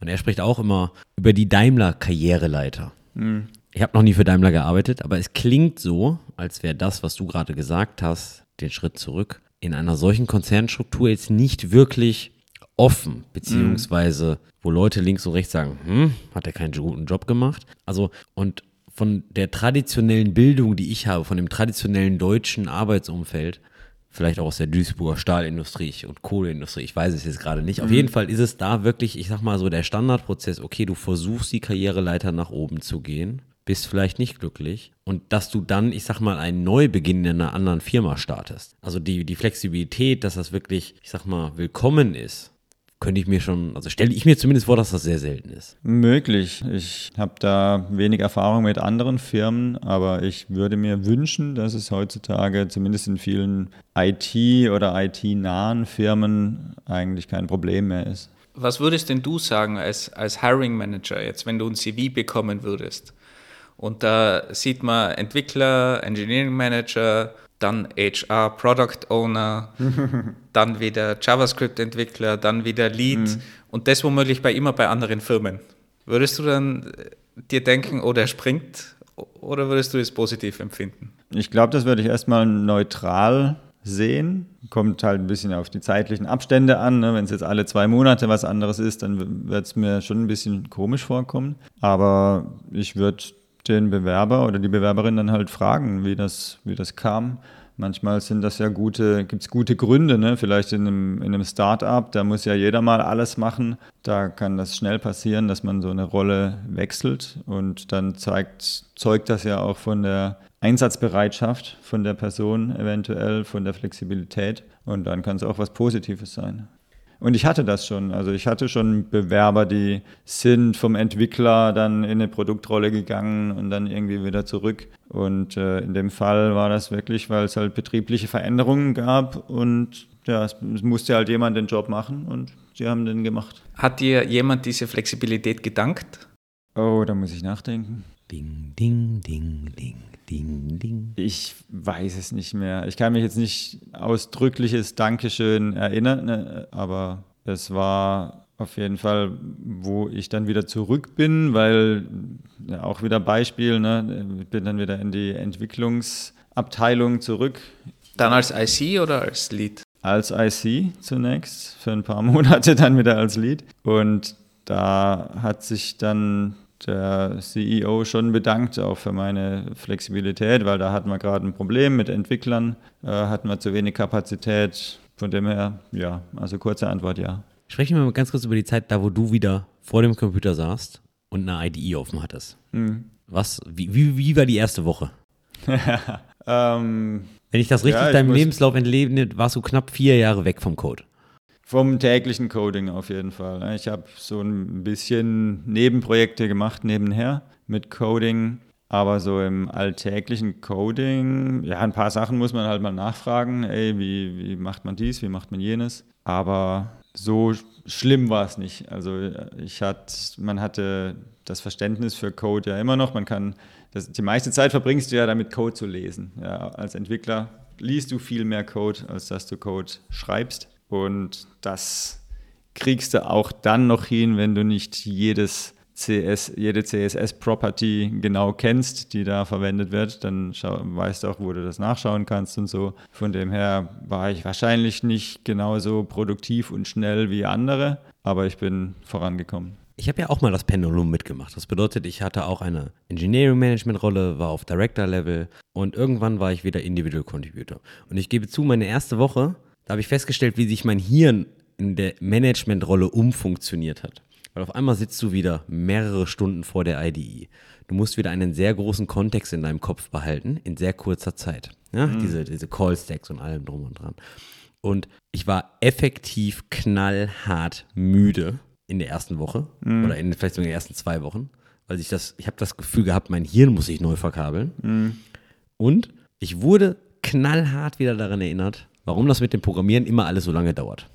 Und er spricht auch immer über die Daimler-Karriereleiter. Mhm. Ich habe noch nie für Daimler gearbeitet, aber es klingt so, als wäre das, was du gerade gesagt hast, den Schritt zurück, in einer solchen Konzernstruktur jetzt nicht wirklich offen, beziehungsweise wo Leute links und rechts sagen, hm, hat er keinen guten Job gemacht. Also, und von der traditionellen Bildung, die ich habe, von dem traditionellen deutschen Arbeitsumfeld, vielleicht auch aus der Duisburger Stahlindustrie und Kohleindustrie, ich weiß es jetzt gerade nicht. Auf mhm. jeden Fall ist es da wirklich, ich sag mal so, der Standardprozess, okay, du versuchst die Karriereleiter nach oben zu gehen bist vielleicht nicht glücklich und dass du dann, ich sag mal, einen Neubeginn in einer anderen Firma startest. Also die, die Flexibilität, dass das wirklich, ich sag mal, willkommen ist, könnte ich mir schon, also stelle ich mir zumindest vor, dass das sehr selten ist. Möglich. Ich habe da wenig Erfahrung mit anderen Firmen, aber ich würde mir wünschen, dass es heutzutage zumindest in vielen IT- oder IT-nahen Firmen eigentlich kein Problem mehr ist. Was würdest denn du sagen als, als Hiring Manager jetzt, wenn du ein CV bekommen würdest? Und da sieht man Entwickler, Engineering Manager, dann HR, Product Owner, dann wieder JavaScript-Entwickler, dann wieder Lead mhm. und das womöglich bei immer bei anderen Firmen. Würdest du dann äh, dir denken, oh, der springt oder würdest du es positiv empfinden? Ich glaube, das würde ich erstmal neutral sehen. Kommt halt ein bisschen auf die zeitlichen Abstände an. Ne? Wenn es jetzt alle zwei Monate was anderes ist, dann wird es mir schon ein bisschen komisch vorkommen. Aber ich würde den Bewerber oder die Bewerberin dann halt fragen, wie das, wie das kam. Manchmal sind das ja gute, gibt es gute Gründe, ne? Vielleicht in einem, in einem Start-up, da muss ja jeder mal alles machen. Da kann das schnell passieren, dass man so eine Rolle wechselt und dann zeigt, zeugt das ja auch von der Einsatzbereitschaft von der Person eventuell, von der Flexibilität und dann kann es auch was Positives sein. Und ich hatte das schon. Also ich hatte schon Bewerber, die sind vom Entwickler dann in eine Produktrolle gegangen und dann irgendwie wieder zurück. Und äh, in dem Fall war das wirklich, weil es halt betriebliche Veränderungen gab und ja, es, es musste halt jemand den Job machen und sie haben den gemacht. Hat dir jemand diese Flexibilität gedankt? Oh, da muss ich nachdenken. Ding, ding, ding, ding, ding, ding. Ich weiß es nicht mehr. Ich kann mich jetzt nicht ausdrückliches Dankeschön erinnern, ne, aber es war auf jeden Fall, wo ich dann wieder zurück bin, weil ja, auch wieder Beispiel, ne, ich bin dann wieder in die Entwicklungsabteilung zurück Dann als IC oder als Lead? als IC zunächst, für ein paar Monate dann wieder als Lead. Und da hat sich dann der CEO schon bedankt, auch für meine Flexibilität, weil da hatten wir gerade ein Problem mit Entwicklern, äh, hatten wir zu wenig Kapazität. Von dem her, ja, also kurze Antwort, ja. Sprechen wir mal ganz kurz über die Zeit, da wo du wieder vor dem Computer saßt und eine IDE offen hattest. Hm. Was, wie, wie, wie war die erste Woche? Ähm, Wenn ich das richtig Ja, deinem Lebenslauf entlebe, warst du knapp vier Jahre weg vom Code. Vom täglichen Coding auf jeden Fall. Ich habe so ein bisschen Nebenprojekte gemacht nebenher mit Coding, aber so im alltäglichen Coding, ja, ein paar Sachen muss man halt mal nachfragen. Ey, wie, wie macht man dies, wie macht man jenes? Aber so schlimm war es nicht. Also ich hatte, man hatte das Verständnis für Code ja immer noch. Man kann, das, die meiste Zeit verbringst du ja damit, Code zu lesen. Ja, als Entwickler liest du viel mehr Code, als dass du Code schreibst. Und das kriegst du auch dann noch hin, wenn du nicht jedes CS, jede CSS-Property genau kennst, die da verwendet wird. Dann schau, weißt du auch, wo du das nachschauen kannst und so. Von dem her war ich wahrscheinlich nicht genauso produktiv und schnell wie andere, aber ich bin vorangekommen. Ich habe ja auch mal das Pendulum mitgemacht. Das bedeutet, ich hatte auch eine Engineering-Management-Rolle, war auf Director-Level und irgendwann war ich wieder Individual Contributor. Und ich gebe zu, meine erste Woche, da habe ich festgestellt, wie sich mein Hirn in der Management-Rolle umfunktioniert hat. Weil auf einmal sitzt du wieder mehrere Stunden vor der IDE. Du musst wieder einen sehr großen Kontext in deinem Kopf behalten, in sehr kurzer Zeit. Ja, diese, diese Call-Stacks und allem drum und dran. Und ich war effektiv knallhart müde in der ersten Woche oder in vielleicht sogar in den ersten zwei Wochen, weil ich das, ich habe das Gefühl gehabt, mein Hirn muss sich neu verkabeln. Und ich wurde knallhart wieder daran erinnert, warum das mit dem Programmieren immer alles so lange dauert.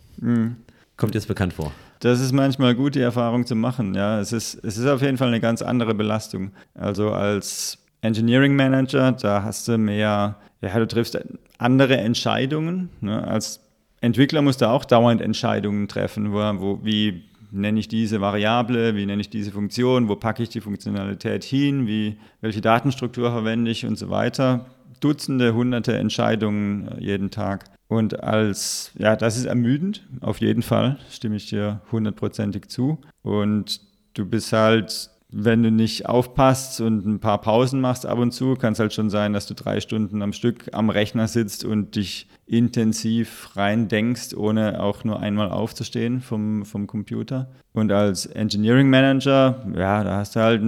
Kommt dir das bekannt vor? Das ist manchmal gut, die Erfahrung zu machen. Ja, es ist, es ist auf jeden Fall eine ganz andere Belastung. Also als Engineering Manager, da hast du mehr, ja, du triffst andere Entscheidungen. Ne? Als Entwickler musst du auch dauernd Entscheidungen treffen, wo, wo, wie nenne ich diese Variable, wie nenne ich diese Funktion, wo packe ich die Funktionalität hin, wie, welche Datenstruktur verwende ich und so weiter. Dutzende, hunderte Entscheidungen äh, jeden Tag. Und als, ja, das ist ermüdend, auf jeden Fall, stimme ich dir hundertprozentig zu. Und du bist halt, wenn du nicht aufpasst und ein paar Pausen machst ab und zu, kann es halt schon sein, dass du drei Stunden am Stück am Rechner sitzt und dich intensiv rein denkst, ohne auch nur einmal aufzustehen vom, vom Computer. Und als Engineering Manager, ja, da hast du halt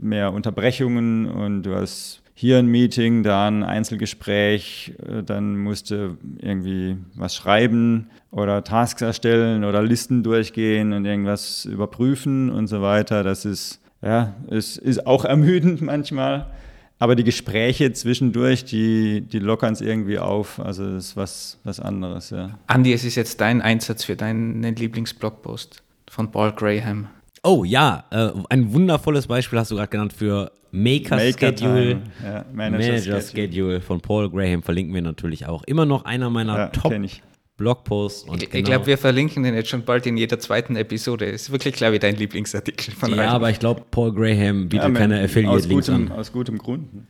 mehr Unterbrechungen und du hast hier ein Meeting, da ein Einzelgespräch, äh, dann musst du irgendwie was schreiben oder Tasks erstellen oder Listen durchgehen und irgendwas überprüfen und so weiter. Das ist, ja, es ist auch ermüdend manchmal. Aber die Gespräche zwischendurch, die, die lockern es irgendwie auf. Also das ist was, was anderes, ja. Andi, es ist jetzt dein Einsatz für deinen Lieblingsblogpost von Paul Graham. Oh ja, äh, ein wundervolles Beispiel hast du gerade genannt für Maker, Schedule. Time, ja, Manager, Manager Schedule. Schedule von Paul Graham verlinken wir natürlich auch. Immer noch einer meiner Ja, Top ich. Blogposts. Und Ich, genau- ich glaube, wir verlinken den jetzt schon bald in jeder zweiten Episode. Ist wirklich, glaube ich, dein Lieblingsartikel von Ja, allen. aber ich glaube, Paul Graham bietet Ja, man- keine aus Affiliate-Links gutem, an. aus gutem Grund. ne?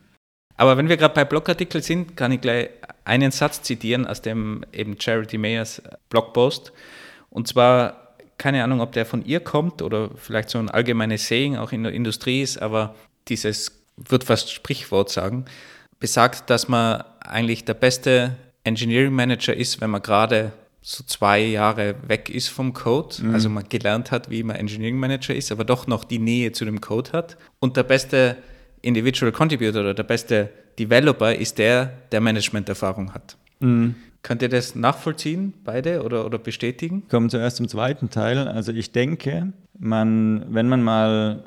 Aber wenn wir gerade bei Blogartikeln sind, kann ich gleich einen Satz zitieren aus dem eben Charity Mayers Blogpost. Und zwar, keine Ahnung, ob der von ihr kommt oder vielleicht so ein allgemeines Saying auch in der Industrie ist, aber dieses wird fast Sprichwort sagen, besagt, dass man eigentlich der beste Engineering Manager ist, wenn man gerade so zwei Jahre weg ist vom Code, also man gelernt hat, wie man Engineering Manager ist, aber doch noch die Nähe zu dem Code hat. Und der beste Individual Contributor oder der beste Developer ist der, der Management-Erfahrung hat. Könnt ihr das nachvollziehen, beide, oder, oder bestätigen? Kommen zuerst zum zweiten Teil. Also ich denke, man, wenn man mal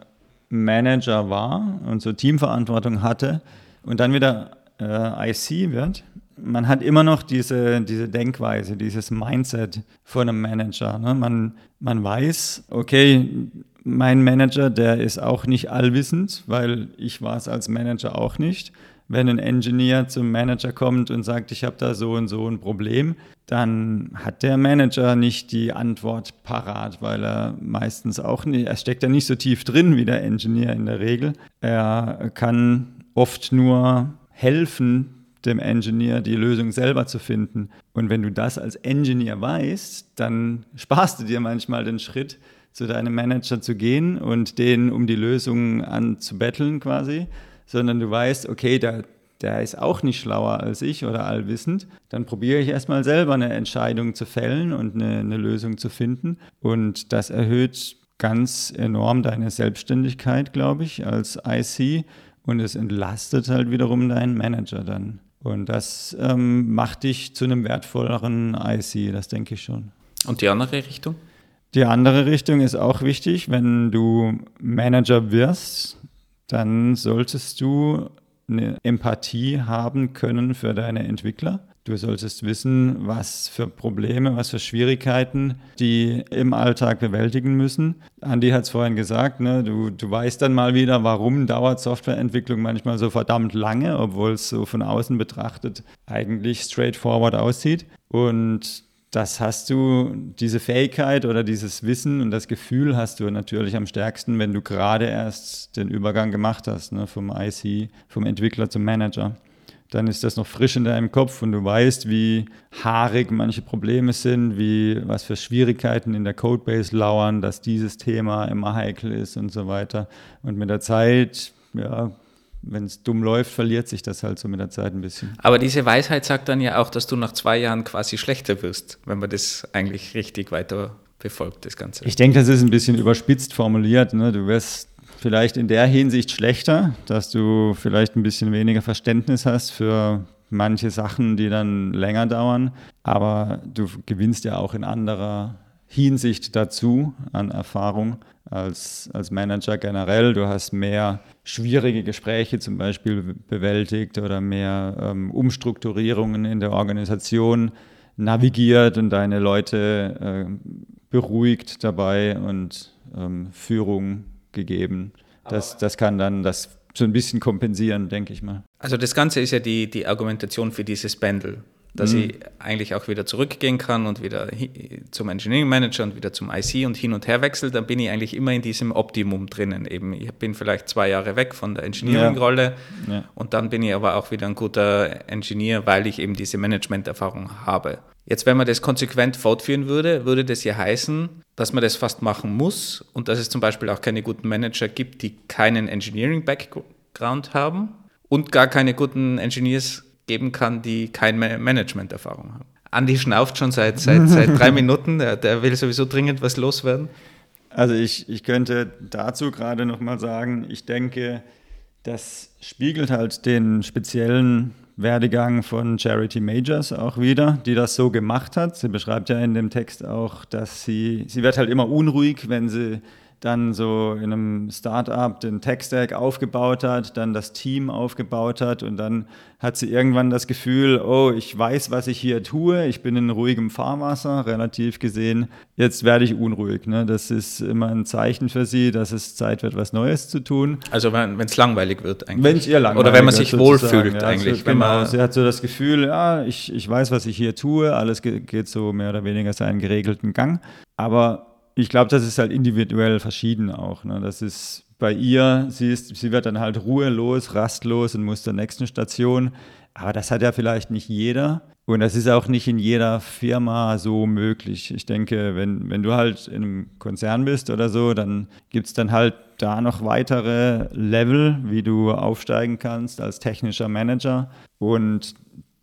Manager war und so Teamverantwortung hatte und dann wieder äh, IC wird, man hat immer noch diese, diese Denkweise, dieses Mindset von einem Manager. Ne? Man, man weiß, okay, mein Manager, der ist auch nicht allwissend, weil ich war es als Manager auch nicht. Wenn ein Engineer zum Manager kommt und sagt, ich habe da so und so ein Problem, dann hat der Manager nicht die Antwort parat, weil er meistens auch nicht, er steckt ja nicht so tief drin wie der Engineer in der Regel. Er kann oft nur helfen, dem Engineer die Lösung selber zu finden. Und wenn du das als Engineer weißt, dann sparst du dir manchmal den Schritt, zu deinem Manager zu gehen und den um die Lösung anzubetteln quasi, sondern du weißt, okay, der, der ist auch nicht schlauer als ich oder allwissend, dann probiere ich erstmal selber eine Entscheidung zu fällen und eine, eine Lösung zu finden. Und das erhöht ganz enorm deine Selbstständigkeit, glaube ich, als IC. Und es entlastet halt wiederum deinen Manager dann. Und das ähm, macht dich zu einem wertvolleren IC, das denke ich schon. Und die andere Richtung? Die andere Richtung ist auch wichtig. Wenn du Manager wirst, dann solltest du eine Empathie haben können für deine Entwickler. Du solltest wissen, was für Probleme, was für Schwierigkeiten die im Alltag bewältigen müssen. Andi hat es vorhin gesagt, ne, du, du weißt dann mal wieder, warum dauert Softwareentwicklung manchmal so verdammt lange, obwohl es so von außen betrachtet eigentlich straightforward aussieht. Und das hast du, diese Fähigkeit oder dieses Wissen und das Gefühl hast du natürlich am stärksten, wenn du gerade erst den Übergang gemacht hast, ne, vom IC, vom Entwickler zum Manager. Dann ist das noch frisch in deinem Kopf und du weißt, wie haarig manche Probleme sind, wie was für Schwierigkeiten in der Codebase lauern, dass dieses Thema immer heikel ist und so weiter. Und mit der Zeit, ja, wenn es dumm läuft, verliert sich das halt so mit der Zeit ein bisschen. Aber diese Weisheit sagt dann ja auch, dass du nach zwei Jahren quasi schlechter wirst, wenn man das eigentlich richtig weiter befolgt, das Ganze. Ich denke, das ist ein bisschen überspitzt formuliert. Ne? Du wirst vielleicht in der Hinsicht schlechter, dass du vielleicht ein bisschen weniger Verständnis hast für manche Sachen, die dann länger dauern. Aber du gewinnst ja auch in anderer Hinsicht dazu an Erfahrung als, als Manager generell. Du hast mehr schwierige Gespräche zum Beispiel bewältigt oder mehr ähm, Umstrukturierungen in der Organisation navigiert und deine Leute äh, beruhigt dabei und ähm, Führung gegeben. Das, das kann dann das so ein bisschen kompensieren, denke ich mal. Also das Ganze ist ja die, die Argumentation für dieses Pendel dass mhm. ich eigentlich auch wieder zurückgehen kann und wieder zum Engineering Manager und wieder zum IC und hin und her wechsle, dann bin ich eigentlich immer in diesem Optimum drinnen. Eben, ich bin vielleicht zwei Jahre weg von der Engineering-Rolle ja. ja. und dann bin ich aber auch wieder ein guter Engineer, weil ich eben diese Management-Erfahrung habe. Jetzt, wenn man das konsequent fortführen würde, würde das ja heißen, dass man das fast machen muss und dass es zum Beispiel auch keine guten Manager gibt, die keinen Engineering-Background haben und gar keine guten Engineers geben kann, die keine Management-Erfahrung haben. Andi schnauft schon seit, seit, seit drei Minuten, der, der will sowieso dringend was loswerden. Also ich, ich könnte dazu gerade nochmal sagen, ich denke, das spiegelt halt den speziellen Werdegang von Charity Majors auch wieder, die das so gemacht hat. Sie beschreibt ja in dem Text auch, dass sie, sie wird halt immer unruhig, wenn sie dann so in einem Startup den Tech-Stack aufgebaut hat, dann das Team aufgebaut hat und dann hat sie irgendwann das Gefühl, oh, ich weiß, was ich hier tue, ich bin in ruhigem Fahrwasser, relativ gesehen, jetzt werde ich unruhig. Ne? Das ist immer ein Zeichen für sie, dass es Zeit wird, was Neues zu tun. Also wenn es langweilig wird eigentlich. Wenn es ihr langweilig Oder wenn man sich wohlfühlt ja, eigentlich. Also, genau, sie hat so das Gefühl, ja, ich, ich weiß, was ich hier tue, alles geht so mehr oder weniger seinen geregelten Gang, aber ich glaube, das ist halt individuell verschieden auch. Ne? Das ist bei ihr, sie, ist, sie wird dann halt ruhelos, rastlos und muss zur nächsten Station. Aber das hat ja vielleicht nicht jeder. Und das ist auch nicht in jeder Firma so möglich. Ich denke, wenn, wenn du halt in einem Konzern bist oder so, dann gibt es dann halt da noch weitere Level, wie du aufsteigen kannst als technischer Manager. Und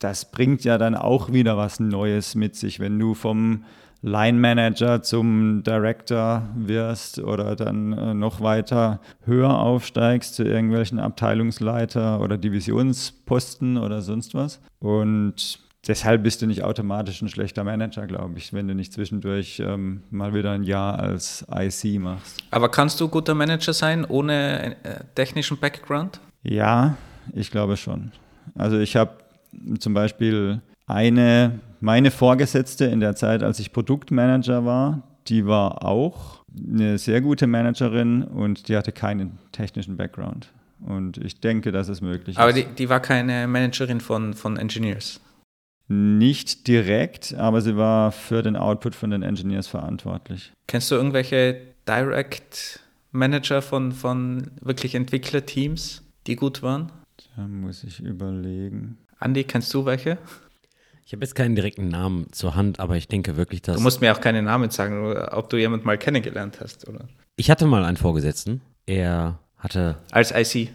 das bringt ja dann auch wieder was Neues mit sich, wenn du vom Line Manager zum Director wirst oder dann äh, noch weiter höher aufsteigst zu irgendwelchen Abteilungsleiter oder Divisionsposten oder sonst was. Und deshalb bist du nicht automatisch ein schlechter Manager, glaube ich, wenn du nicht zwischendurch ähm, mal wieder ein Jahr als IC machst. Aber kannst du guter Manager sein ohne äh, technischen Background? Ja, ich glaube schon. Also ich habe zum Beispiel eine, meine Vorgesetzte in der Zeit, als ich Produktmanager war, die war auch eine sehr gute Managerin und die hatte keinen technischen Background. Und ich denke, dass es möglich Aber ist. die, die war keine Managerin von, von Engineers. Nicht direkt, aber sie war für den Output von den Engineers verantwortlich. Kennst du irgendwelche Direct Manager von, von wirklich Entwicklerteams, die gut waren? Da muss ich überlegen. Andi, kennst du welche? Ich habe jetzt keinen direkten Namen zur Hand, aber ich denke wirklich, dass. Du musst mir auch keine Namen sagen, ob du jemanden mal kennengelernt hast, oder? ich hatte mal einen Vorgesetzten. Er hatte. Als IC.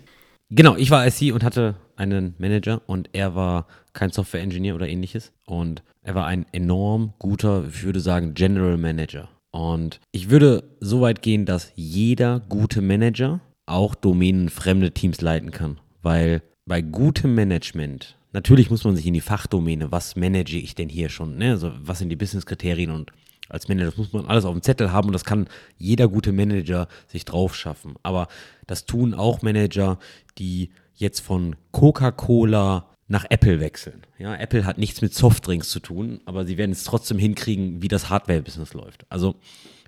Genau, ich war IC und hatte einen Manager und er war kein Software-Engineer oder ähnliches. Und er war ein enorm guter, ich würde sagen, General Manager. Und ich würde so weit gehen, dass jeder gute Manager auch domänenfremde Teams leiten kann. Weil bei gutem Management, natürlich muss man sich in die Fachdomäne, was manage ich denn hier schon, ne? also was sind die Business-Kriterien und als Manager, das muss man alles auf dem Zettel haben und das kann jeder gute Manager sich drauf schaffen. Aber das tun auch Manager, die jetzt von Coca-Cola nach Apple wechseln. Ja, Apple hat nichts mit Softdrinks zu tun, aber sie werden es trotzdem hinkriegen, wie das Hardware-Business läuft. Also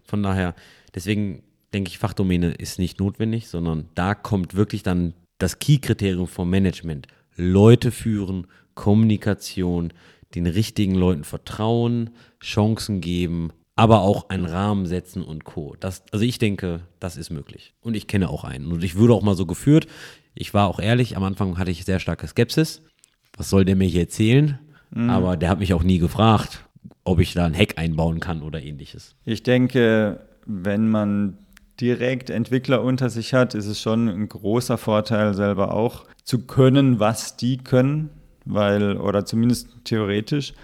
von daher, deswegen denke ich, Fachdomäne ist nicht notwendig, sondern da kommt wirklich dann das Key-Kriterium vom Management. Leute führen, Kommunikation, den richtigen Leuten vertrauen, Chancen geben, aber auch einen Rahmen setzen und Co. Das, also ich denke, das ist möglich. Und ich kenne auch einen. Und ich wurde auch mal so geführt. Ich war auch ehrlich, am Anfang hatte ich sehr starke Skepsis. Was soll der mir hier erzählen? Aber der hat mich auch nie gefragt, ob ich da ein Hack einbauen kann oder ähnliches. Ich denke, wenn man direkt Entwickler unter sich hat, ist es schon ein großer Vorteil, selber auch zu können, was die können, weil, oder zumindest theoretisch,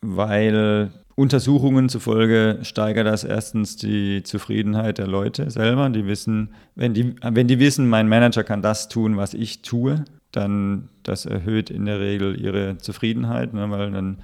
weil Untersuchungen zufolge steigert das erstens die Zufriedenheit der Leute selber. Die wissen, wenn die, wenn die wissen, mein Manager kann das tun, was ich tue, dann das erhöht in der Regel ihre Zufriedenheit, ne, weil dann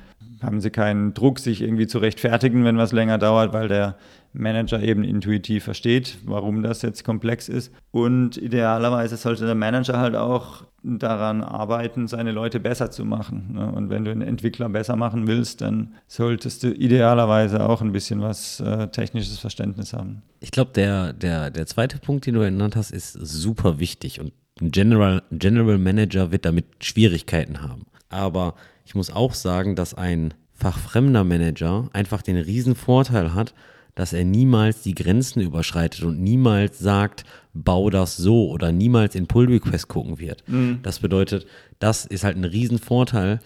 haben sie keinen Druck, sich irgendwie zu rechtfertigen, wenn was länger dauert, weil der Manager eben intuitiv versteht, warum das jetzt komplex ist. Und idealerweise sollte der Manager halt auch daran arbeiten, seine Leute besser zu machen. Ne? Und wenn du einen Entwickler besser machen willst, dann solltest du idealerweise auch ein bisschen was äh, technisches Verständnis haben. Ich glaube, der, der, der zweite Punkt, den du genannt hast, ist super wichtig und ein General, General Manager wird damit Schwierigkeiten haben. Aber ich muss auch sagen, dass ein fachfremder Manager einfach den riesen Vorteil hat, dass er niemals die Grenzen überschreitet und niemals sagt, bau das so oder niemals in Pull Request gucken wird. Das bedeutet, das ist halt ein riesen Vorteil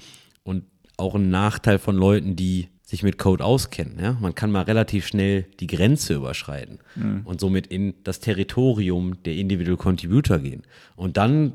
und auch ein Nachteil von Leuten, die sich mit Code auskennen. Ja? Man kann mal relativ schnell die Grenze überschreiten und somit in das Territorium der Individual Contributor gehen. Und dann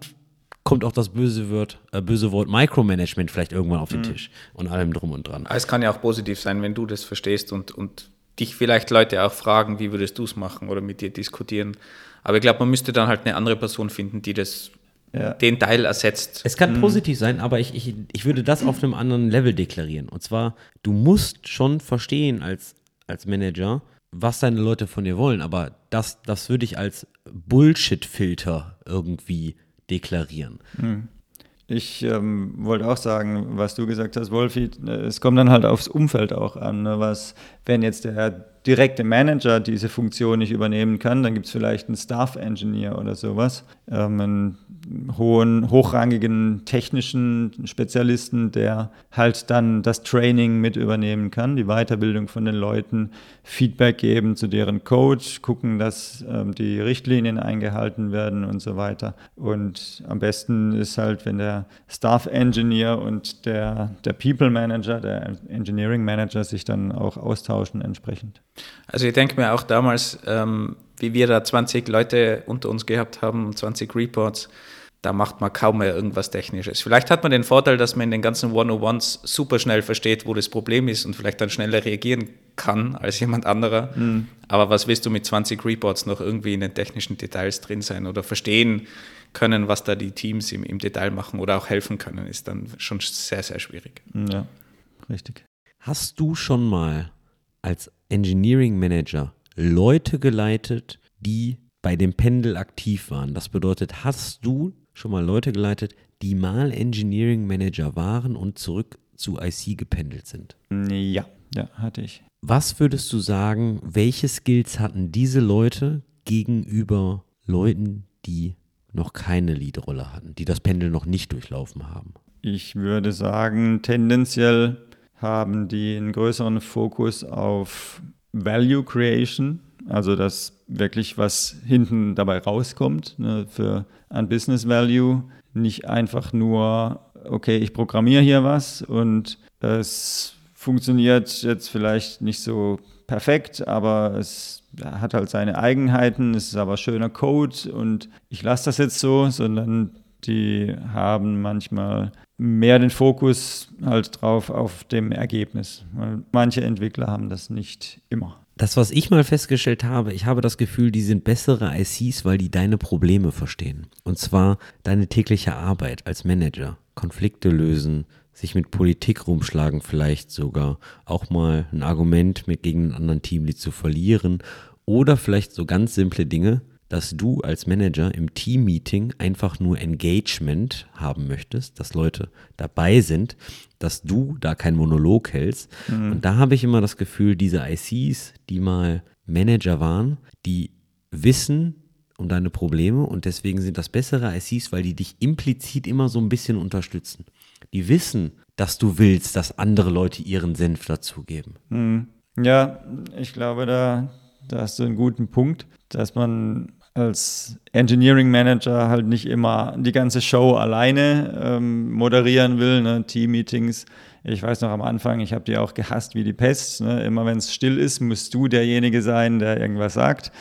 kommt auch das böse Wort, äh, böse Wort Micromanagement vielleicht irgendwann auf den Tisch und allem drum und dran. Es kann ja auch positiv sein, wenn du das verstehst und, und dich vielleicht Leute auch fragen, wie würdest du es machen oder mit dir diskutieren. Aber ich glaube, man müsste dann halt eine andere Person finden, die das, Ja. den Teil ersetzt. Es kann positiv sein, aber ich, ich, ich würde das auf einem anderen Level deklarieren. Und zwar, du musst schon verstehen als, als Manager, was deine Leute von dir wollen, aber das, das würde ich als Bullshit-Filter irgendwie deklarieren. Ich ähm, wollte auch sagen, was du gesagt hast, Wolfi, äh, es kommt dann halt aufs Umfeld auch an. Ne? Was, wenn jetzt der direkte Manager diese Funktion nicht übernehmen kann, dann gibt es vielleicht einen Staff-Engineer oder sowas, ähm, einen hohen, hochrangigen technischen Spezialisten, der halt dann das Training mit übernehmen kann, die Weiterbildung von den Leuten, Feedback geben zu deren Code, gucken, dass ähm, die Richtlinien eingehalten werden und so weiter. Und am besten ist halt, wenn der Staff Engineer und der, der People Manager, der Engineering Manager sich dann auch austauschen entsprechend. Also ich denke mir auch damals, ähm, wie wir da 20 Leute unter uns gehabt haben, 20 Reports, da macht man kaum mehr irgendwas Technisches. Vielleicht hat man den Vorteil, dass man in den ganzen 101s super schnell versteht, wo das Problem ist und vielleicht dann schneller reagieren kann als jemand anderer. Aber was willst du mit 20 Reports noch irgendwie in den technischen Details drin sein oder verstehen können, was da die Teams im, im Detail machen oder auch helfen können, ist dann schon sehr, sehr schwierig. Ja. richtig. Hast du schon mal als Engineering Manager Leute geleitet, die bei dem Pendel aktiv waren? Das bedeutet, hast du schon mal Leute geleitet, die mal Engineering Manager waren und zurück zu IC gependelt sind? Ja, ja, hatte ich. Was würdest du sagen, welche Skills hatten diese Leute gegenüber Leuten, die noch keine Leadrolle hatten, die das Pendel noch nicht durchlaufen haben? Ich würde sagen, tendenziell haben die einen größeren Fokus auf Value Creation, also dass wirklich was hinten dabei rauskommt ne, für ein Business Value, nicht einfach nur, okay, ich programmiere hier was und es funktioniert jetzt vielleicht nicht so perfekt, aber es hat halt seine Eigenheiten, es ist aber schöner Code und ich lasse das jetzt so, sondern die haben manchmal mehr den Fokus halt drauf auf dem Ergebnis. Manche Entwickler haben das nicht immer. Das, was ich mal festgestellt habe, ich habe das Gefühl, die sind bessere ICs, weil die deine Probleme verstehen. Und zwar deine tägliche Arbeit als Manager. Konflikte lösen, sich mit Politik rumschlagen, vielleicht sogar auch mal ein Argument mit gegen einen anderen Teamlead zu verlieren oder vielleicht so ganz simple Dinge, dass du als Manager im Team-Meeting einfach nur Engagement haben möchtest, dass Leute dabei sind, dass du da kein Monolog hältst. Mhm. Und da habe ich immer das Gefühl, diese ICs, die mal Manager waren, die wissen um deine Probleme und deswegen sind das bessere ICs, weil die dich implizit immer so ein bisschen unterstützen. Die wissen, dass du willst, dass andere Leute ihren Senf dazugeben. Mhm. Ja, ich glaube, da, da hast du einen guten Punkt, dass man als Engineering Manager halt nicht immer die ganze Show alleine ähm, moderieren will, ne? Team-Meetings. Ich weiß noch am Anfang, ich habe die auch gehasst wie die Pest. Ne? Immer wenn es still ist, musst du derjenige sein, der irgendwas sagt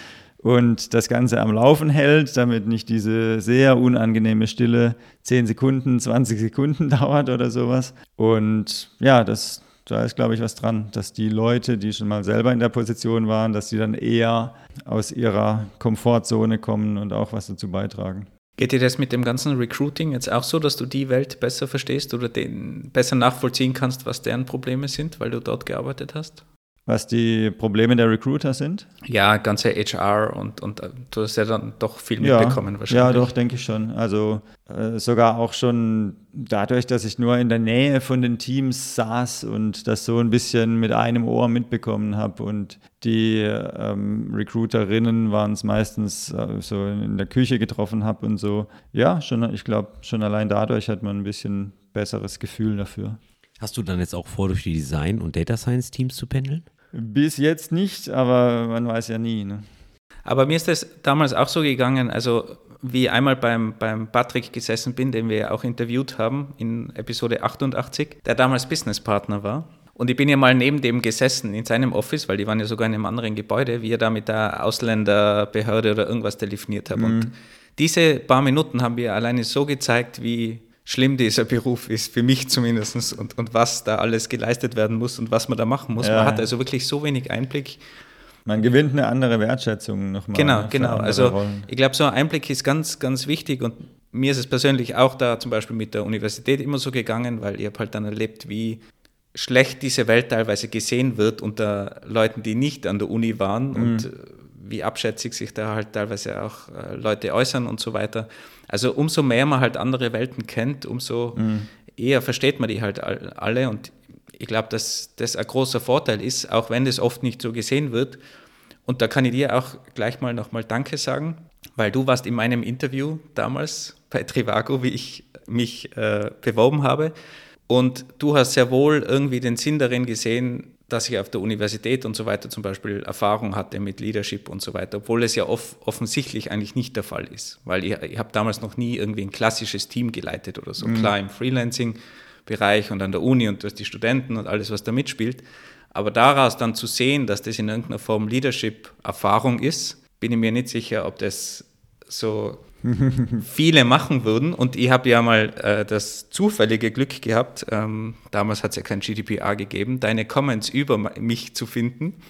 und das Ganze am Laufen hält, damit nicht diese sehr unangenehme Stille 10 Sekunden, 20 Sekunden dauert oder sowas. Und ja, das, da ist, glaube ich, was dran, dass die Leute, die schon mal selber in der Position waren, dass sie dann eher aus ihrer Komfortzone kommen und auch was dazu beitragen. Geht dir das mit dem ganzen Recruiting jetzt auch so, dass du die Welt besser verstehst oder den besser nachvollziehen kannst, was deren Probleme sind, weil du dort gearbeitet hast? Was die Probleme der Recruiter sind? Ja, ganze HR und, und äh, du hast ja dann doch viel mitbekommen ja, wahrscheinlich. Ja, doch, denke ich schon. Also äh, sogar auch schon dadurch, dass ich nur in der Nähe von den Teams saß und das so ein bisschen mit einem Ohr mitbekommen habe und die ähm, Recruiterinnen waren es meistens äh, so in der Küche getroffen habe und so. Ja, schon, ich glaube, schon allein dadurch hat man ein bisschen besseres Gefühl dafür. Hast du dann jetzt auch vor, durch die Design- und Data Science-Teams zu pendeln? Bis jetzt nicht, aber man weiß ja nie. Ne? Aber mir ist das damals auch so gegangen, also wie einmal beim, beim Patrick gesessen bin, den wir ja auch interviewt haben in Episode 88, der damals Businesspartner war. Und ich bin ja mal neben dem gesessen in seinem Office, weil die waren ja sogar in einem anderen Gebäude, wie er da mit der Ausländerbehörde oder irgendwas telefoniert hat. Mhm. Und diese paar Minuten haben wir alleine so gezeigt, wie schlimm dieser Beruf ist, für mich zumindest, und, und was da alles geleistet werden muss und was man da machen muss. Ja. Man hat also wirklich so wenig Einblick. Man gewinnt eine andere Wertschätzung nochmal. Genau, genau. Also Rollen. ich glaube, so ein Einblick ist ganz, ganz wichtig und mir ist es persönlich auch da zum Beispiel mit der Universität immer so gegangen, weil ich habe halt dann erlebt, wie schlecht diese Welt teilweise gesehen wird unter Leuten, die nicht an der Uni waren mhm. und wie abschätzig sich da halt teilweise auch äh, Leute äußern und so weiter. Also umso mehr man halt andere Welten kennt, umso mhm. eher versteht man die halt alle. Und ich glaube, dass das ein großer Vorteil ist, auch wenn das oft nicht so gesehen wird. Und da kann ich dir auch gleich mal nochmal Danke sagen, weil du warst in meinem Interview damals bei Trivago, wie ich mich äh, beworben habe. Und du hast sehr wohl irgendwie den Sinn darin gesehen, dass ich auf der Universität und so weiter zum Beispiel Erfahrung hatte mit Leadership und so weiter, obwohl es ja off offensichtlich eigentlich nicht der Fall ist, weil ich, ich habe damals noch nie irgendwie ein klassisches Team geleitet oder so. Mhm. Klar im Freelancing-Bereich und an der Uni und durch die Studenten und alles, was da mitspielt. Aber daraus dann zu sehen, dass das in irgendeiner Form Leadership-Erfahrung ist, bin ich mir nicht sicher, ob das so viele machen würden. Und ich habe ja mal äh, das zufällige Glück gehabt, ähm, damals hat es ja kein GDPR gegeben, deine Comments über mich zu finden.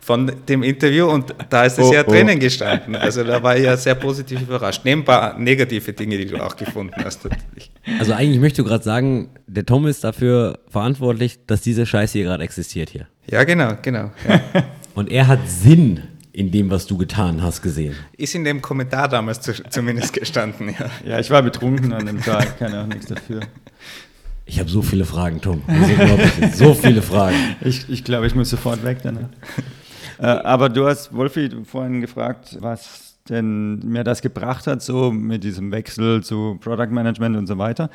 von dem Interview und da ist es Oh, ja oh. drinnen gestanden. Also da war ich ja sehr positiv überrascht. Neben ein paar negative Dinge, die du auch gefunden hast natürlich. Also eigentlich möchte du gerade sagen, der Tom ist dafür verantwortlich, dass diese Scheiße hier gerade existiert hier. Ja, genau, genau. Ja. Und er hat Sinn in dem, was du getan hast, gesehen. Ist in dem Kommentar damals zu, zumindest gestanden, ja. Ja, ich war betrunken an dem Tag, kann ja auch nichts dafür. Ich habe so viele Fragen, Tom. So viele Fragen. Ich, ich glaube, ich muss sofort weg danach. äh, aber du hast, Wolfi, vorhin gefragt, was denn mir das gebracht hat, so mit diesem Wechsel zu Product Management und so weiter.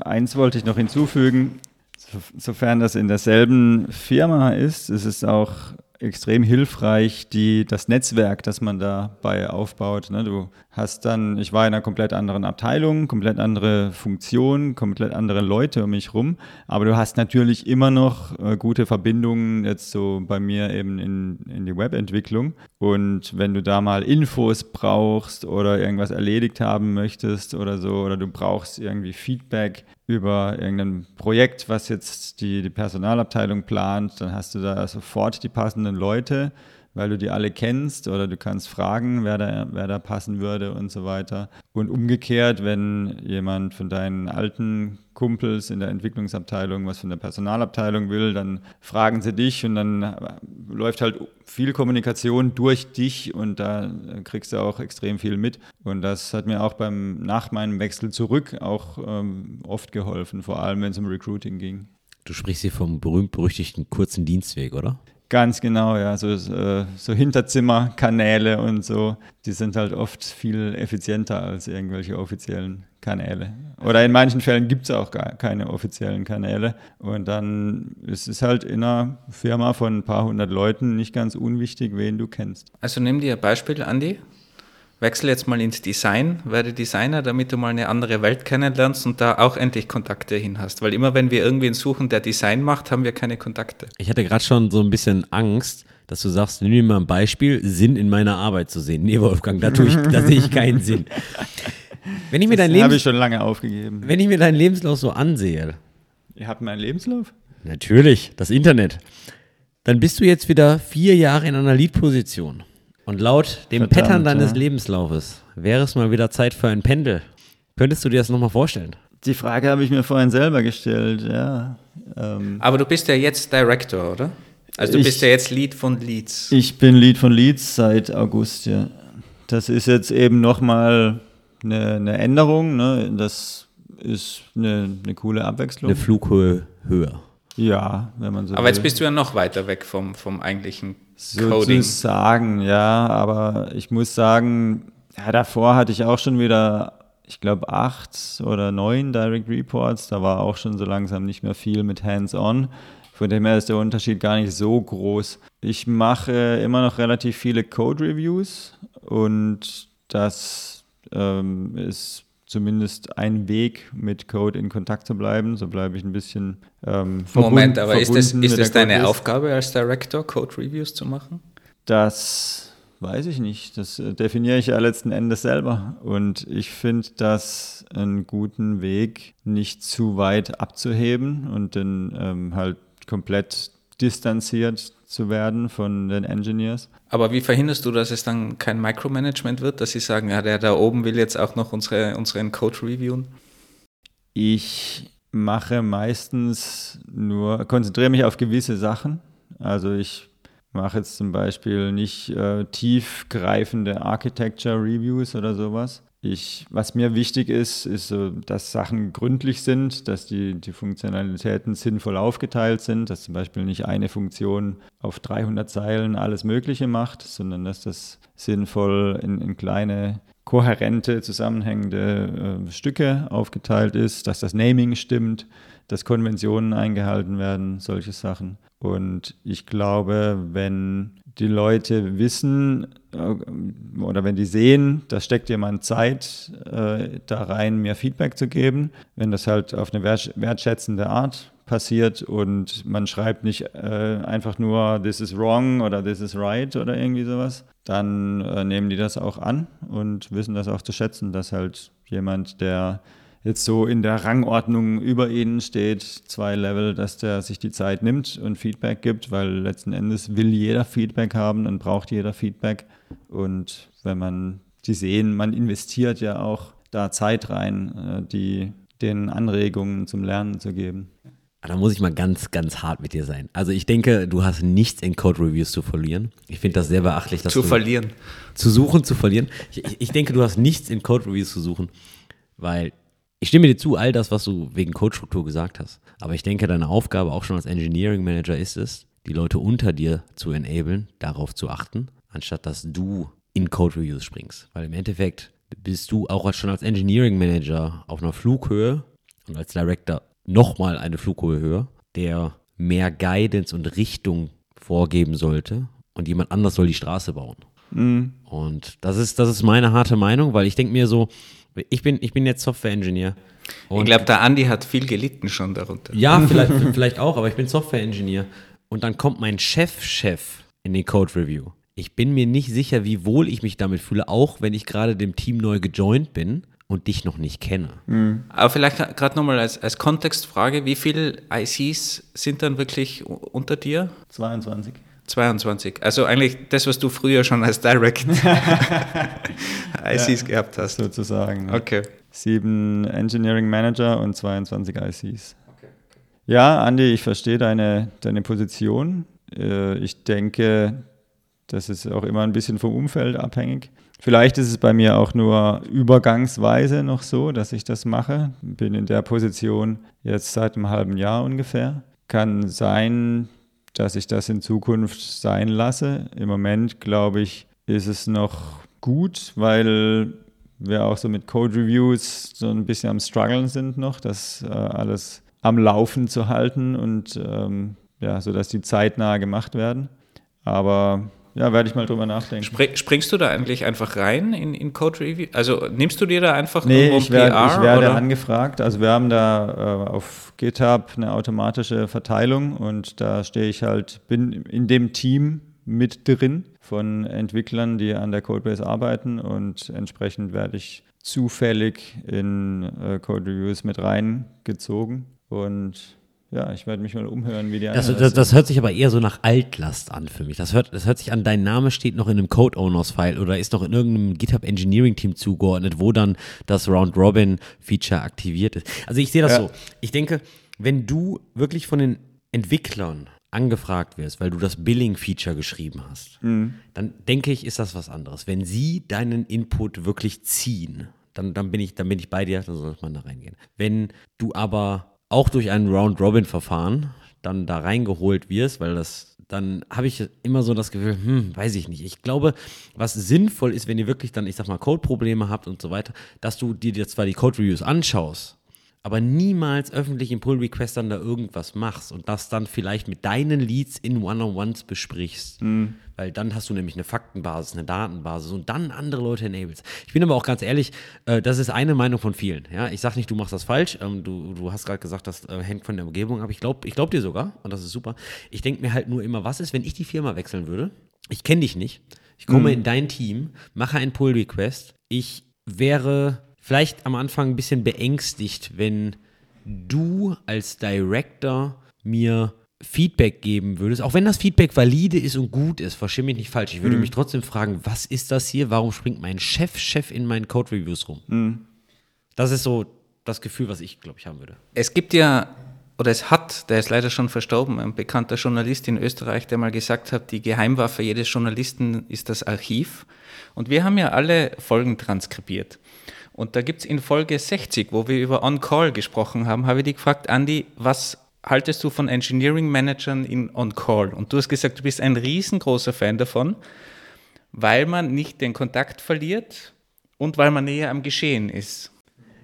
Eins wollte ich noch hinzufügen, so, sofern das in derselben Firma ist, ist es auch extrem hilfreich, die, das Netzwerk, das man dabei aufbaut. Ne? Du hast dann, ich war in einer komplett anderen Abteilung, komplett andere Funktion, komplett andere Leute um mich rum, aber du hast natürlich immer noch äh, gute Verbindungen jetzt so bei mir eben in, in die Webentwicklung. Und wenn du da mal Infos brauchst oder irgendwas erledigt haben möchtest oder so, oder du brauchst irgendwie Feedback über irgendein Projekt, was jetzt die, die Personalabteilung plant, dann hast du da sofort die passenden Leute, weil du die alle kennst oder du kannst fragen, wer da, wer da passen würde und so weiter. Und umgekehrt, wenn jemand von deinen alten Kumpels in der Entwicklungsabteilung was von der Personalabteilung will, dann fragen sie dich und dann äh, läuft halt viel Kommunikation durch dich und da kriegst du auch extrem viel mit. Und das hat mir auch beim nach meinem Wechsel zurück auch ähm, oft geholfen, vor allem wenn es um Recruiting ging. Du sprichst hier vom berühmt-berüchtigten kurzen Dienstweg, oder? Ganz genau, ja. So, äh, so Hinterzimmerkanäle und so, die sind halt oft viel effizienter als irgendwelche offiziellen Kanäle. Oder in manchen Fällen gibt es auch gar keine offiziellen Kanäle. Und dann ist es halt in einer Firma von ein paar hundert Leuten nicht ganz unwichtig, wen du kennst. Also nimm dir ein Beispiel, Andi. Wechsel jetzt mal ins Design, werde Designer, damit du mal eine andere Welt kennenlernst und da auch endlich Kontakte hin hast. Weil immer wenn wir irgendwen suchen, der Design macht, haben wir keine Kontakte. Ich hatte gerade schon so ein bisschen Angst, dass du sagst, nimm mir mal ein Beispiel, Sinn in meiner Arbeit zu sehen. Nee, Wolfgang, da, tue ich, da sehe ich keinen Sinn. Wenn ich, mir dein Das habe ich schon lange aufgegeben. wenn ich mir deinen Lebenslauf so ansehe, Ihr habt meinen Lebenslauf? natürlich, das Internet, dann bist du jetzt wieder vier Jahre in einer Lead-Position. Und laut dem Verdammt, Pattern deines ja. Lebenslaufes wäre es mal wieder Zeit für ein Pendel. Könntest du dir das nochmal vorstellen? Die Frage habe ich mir vorhin selber gestellt, ja. Ähm, Aber du bist ja jetzt Director, oder? Also du Ich- bist ja jetzt Lead von Leads. Ich bin Lead von Leads seit August, ja. Das ist jetzt eben nochmal eine, eine Änderung. Ne? Das ist eine, eine coole Abwechslung. Eine Flughöhe höher. ja, wenn man so Aber will. jetzt bist du ja noch weiter weg vom, vom eigentlichen. Sozusagen, ja. Aber ich muss sagen, ja, davor hatte ich auch schon wieder, ich glaube, acht oder neun Direct Reports. Da war auch schon so langsam nicht mehr viel mit Hands-on. Von dem her ist der Unterschied gar nicht so groß. Ich mache immer noch relativ viele Code-Reviews und das ähm, ist zumindest ein Weg, mit Code in Kontakt zu bleiben. So bleibe ich ein bisschen ähm, Moment, aber ist das, ist das deine Codelist. Aufgabe als Director, Code Reviews zu machen? Das weiß ich nicht. Das äh, definiere ich ja letzten Endes selber. Und ich finde das einen guten Weg, nicht zu weit abzuheben und dann ähm, halt komplett distanziert zu werden von den Engineers. Aber wie verhinderst du, dass es dann kein Micromanagement wird, dass sie sagen, ja, der da oben will jetzt auch noch unsere, unseren Code reviewen? Ich mache meistens nur, konzentriere mich auf gewisse Sachen. Also ich mache jetzt zum Beispiel nicht äh, tiefgreifende Architecture Reviews oder sowas. Ich, was mir wichtig ist, ist dass Sachen gründlich sind, dass die, die Funktionalitäten sinnvoll aufgeteilt sind, dass zum Beispiel nicht eine Funktion auf 300 Zeilen alles Mögliche macht, sondern dass das sinnvoll in, in kleine kohärente, zusammenhängende äh, Stücke aufgeteilt ist, dass das Naming stimmt, dass Konventionen eingehalten werden, solche Sachen. Und ich glaube, wenn die Leute wissen äh, oder wenn die sehen, da steckt jemand Zeit äh, da rein, mir Feedback zu geben, wenn das halt auf eine wertsch- wertschätzende Art passiert und man schreibt nicht äh, einfach nur this is wrong oder this is right oder irgendwie sowas, dann äh, nehmen die das auch an und wissen das auch zu schätzen, dass halt jemand, der jetzt so in der Rangordnung über ihnen steht, zwei Level, dass der sich die Zeit nimmt und Feedback gibt, weil letzten Endes will jeder Feedback haben und braucht jeder Feedback. Und wenn man die sehen, man investiert ja auch da Zeit rein, äh, die den Anregungen zum Lernen zu geben. Da muss ich mal ganz, ganz hart mit dir sein. Also ich denke, du hast nichts in Code Reviews zu verlieren. Ich finde das sehr beachtlich. Dass zu du, verlieren. Zu suchen, zu verlieren. Ich, ich denke, du hast nichts in Code Reviews zu suchen, weil ich stimme dir zu, all das, was du wegen Codestruktur gesagt hast. Aber ich denke, deine Aufgabe auch schon als Engineering Manager ist es, die Leute unter dir zu enablen, darauf zu achten, anstatt dass du in Code Reviews springst. Weil im Endeffekt bist du auch schon als Engineering Manager auf einer Flughöhe und als Director nochmal eine Flughöhe höher, der mehr Guidance und Richtung vorgeben sollte und jemand anders soll die Straße bauen. Mhm. Und das ist, das ist meine harte Meinung, weil ich denke mir so, ich bin, ich bin jetzt Software-Engineer. Ich glaube, der Andi hat viel gelitten schon darunter. Ja, vielleicht, vielleicht auch, aber ich bin Software-Engineer. Und dann kommt mein Chef-Chef in die Code-Review. Ich bin mir nicht sicher, wie wohl ich mich damit fühle, auch wenn ich gerade dem Team neu gejoint bin und dich noch nicht kenne. Mhm. Aber vielleicht gerade nochmal als, als Kontextfrage, wie viele ICs sind dann wirklich unter dir? 22. 22. Also eigentlich das, was du früher schon als Direct ICs ja, gehabt hast. Sozusagen. Okay. Sieben Engineering Manager und 22 ICs. Okay. Ja, Andy, ich verstehe deine, deine Position. Äh, ich denke, das ist auch immer ein bisschen vom Umfeld abhängig. Vielleicht ist es bei mir auch nur übergangsweise noch so, dass ich das mache. Bin in der Position jetzt seit einem halben Jahr ungefähr. Kann sein, dass ich das in Zukunft sein lasse. Im Moment, glaube ich, ist es noch gut, weil wir auch so mit Code Reviews so ein bisschen am Struggeln sind noch, das äh, alles am Laufen zu halten und ähm, ja, sodass die zeitnah gemacht werden. Aber ja, werde ich mal drüber nachdenken. Spring, springst du da eigentlich einfach rein in, in Code Review? Also nimmst du dir da einfach nee, ich werde, PR? Ich werde oder? angefragt. Also wir haben da äh, auf GitHub eine automatische Verteilung und da stehe ich halt, bin in dem Team mit drin von Entwicklern, die an der Codebase arbeiten und entsprechend werde ich zufällig in äh, Code Reviews mit reingezogen und ja, ich werde mich mal umhören, wie die das, das, das, hört sich aber eher so nach Altlast an für mich. Das hört, das hört sich an, dein Name steht noch in einem Code Owners File oder ist noch in irgendeinem GitHub Engineering Team zugeordnet, wo dann das Round Robin Feature aktiviert ist. Also ich sehe das ja. so. Ich denke, wenn du wirklich von den Entwicklern angefragt wirst, weil du das Billing-Feature geschrieben hast, mhm. dann denke ich, ist das was anderes. Wenn sie deinen Input wirklich ziehen, dann, dann, bin, ich, dann bin ich bei dir, dann soll man da reingehen. Wenn du aber auch durch ein Round-Robin-Verfahren dann da reingeholt wirst, weil das, dann habe ich immer so das Gefühl, hm, weiß ich nicht. Ich glaube, was sinnvoll ist, wenn ihr wirklich dann, ich sag mal, Code-Probleme habt und so weiter, dass du dir zwar die Code-Reviews anschaust, aber niemals öffentlich im Pull-Request dann da irgendwas machst und das dann vielleicht mit deinen Leads in One-on-Ones besprichst. Mhm. Weil dann hast du nämlich eine Faktenbasis, eine Datenbasis und dann andere Leute enablest. Ich bin aber auch ganz ehrlich, äh, das ist eine Meinung von vielen. Ja? Ich sage nicht, du machst das falsch. Ähm, du, du hast gerade gesagt, das äh, hängt von der Umgebung ab. Ich glaube ich glaub dir sogar und das ist super. Ich denke mir halt nur immer, was ist, wenn ich die Firma wechseln würde? Ich kenne dich nicht. Ich komme mhm. in dein Team, mache einen Pull-Request. Ich wäre vielleicht am Anfang ein bisschen beängstigt, wenn du als Director mir Feedback geben würdest, auch wenn das Feedback valide ist und gut ist, verstehe mich nicht falsch. Ich würde mhm. mich trotzdem fragen, was ist das hier? Warum springt mein Chef, Chef in meinen Code Reviews rum? Mhm. Das ist so das Gefühl, was ich, glaube ich, haben würde. Es gibt ja, oder es hat, der ist leider schon verstorben, ein bekannter Journalist in Österreich, der mal gesagt hat, die Geheimwaffe jedes Journalisten ist das Archiv. Und wir haben ja alle Folgen transkribiert. Und da gibt es in Folge 60, wo wir über On-Call gesprochen haben, habe ich dich gefragt, Andy, was haltest du von Engineering Managern in On-Call? Und du hast gesagt, du bist ein riesengroßer Fan davon, weil man nicht den Kontakt verliert und weil man näher am Geschehen ist.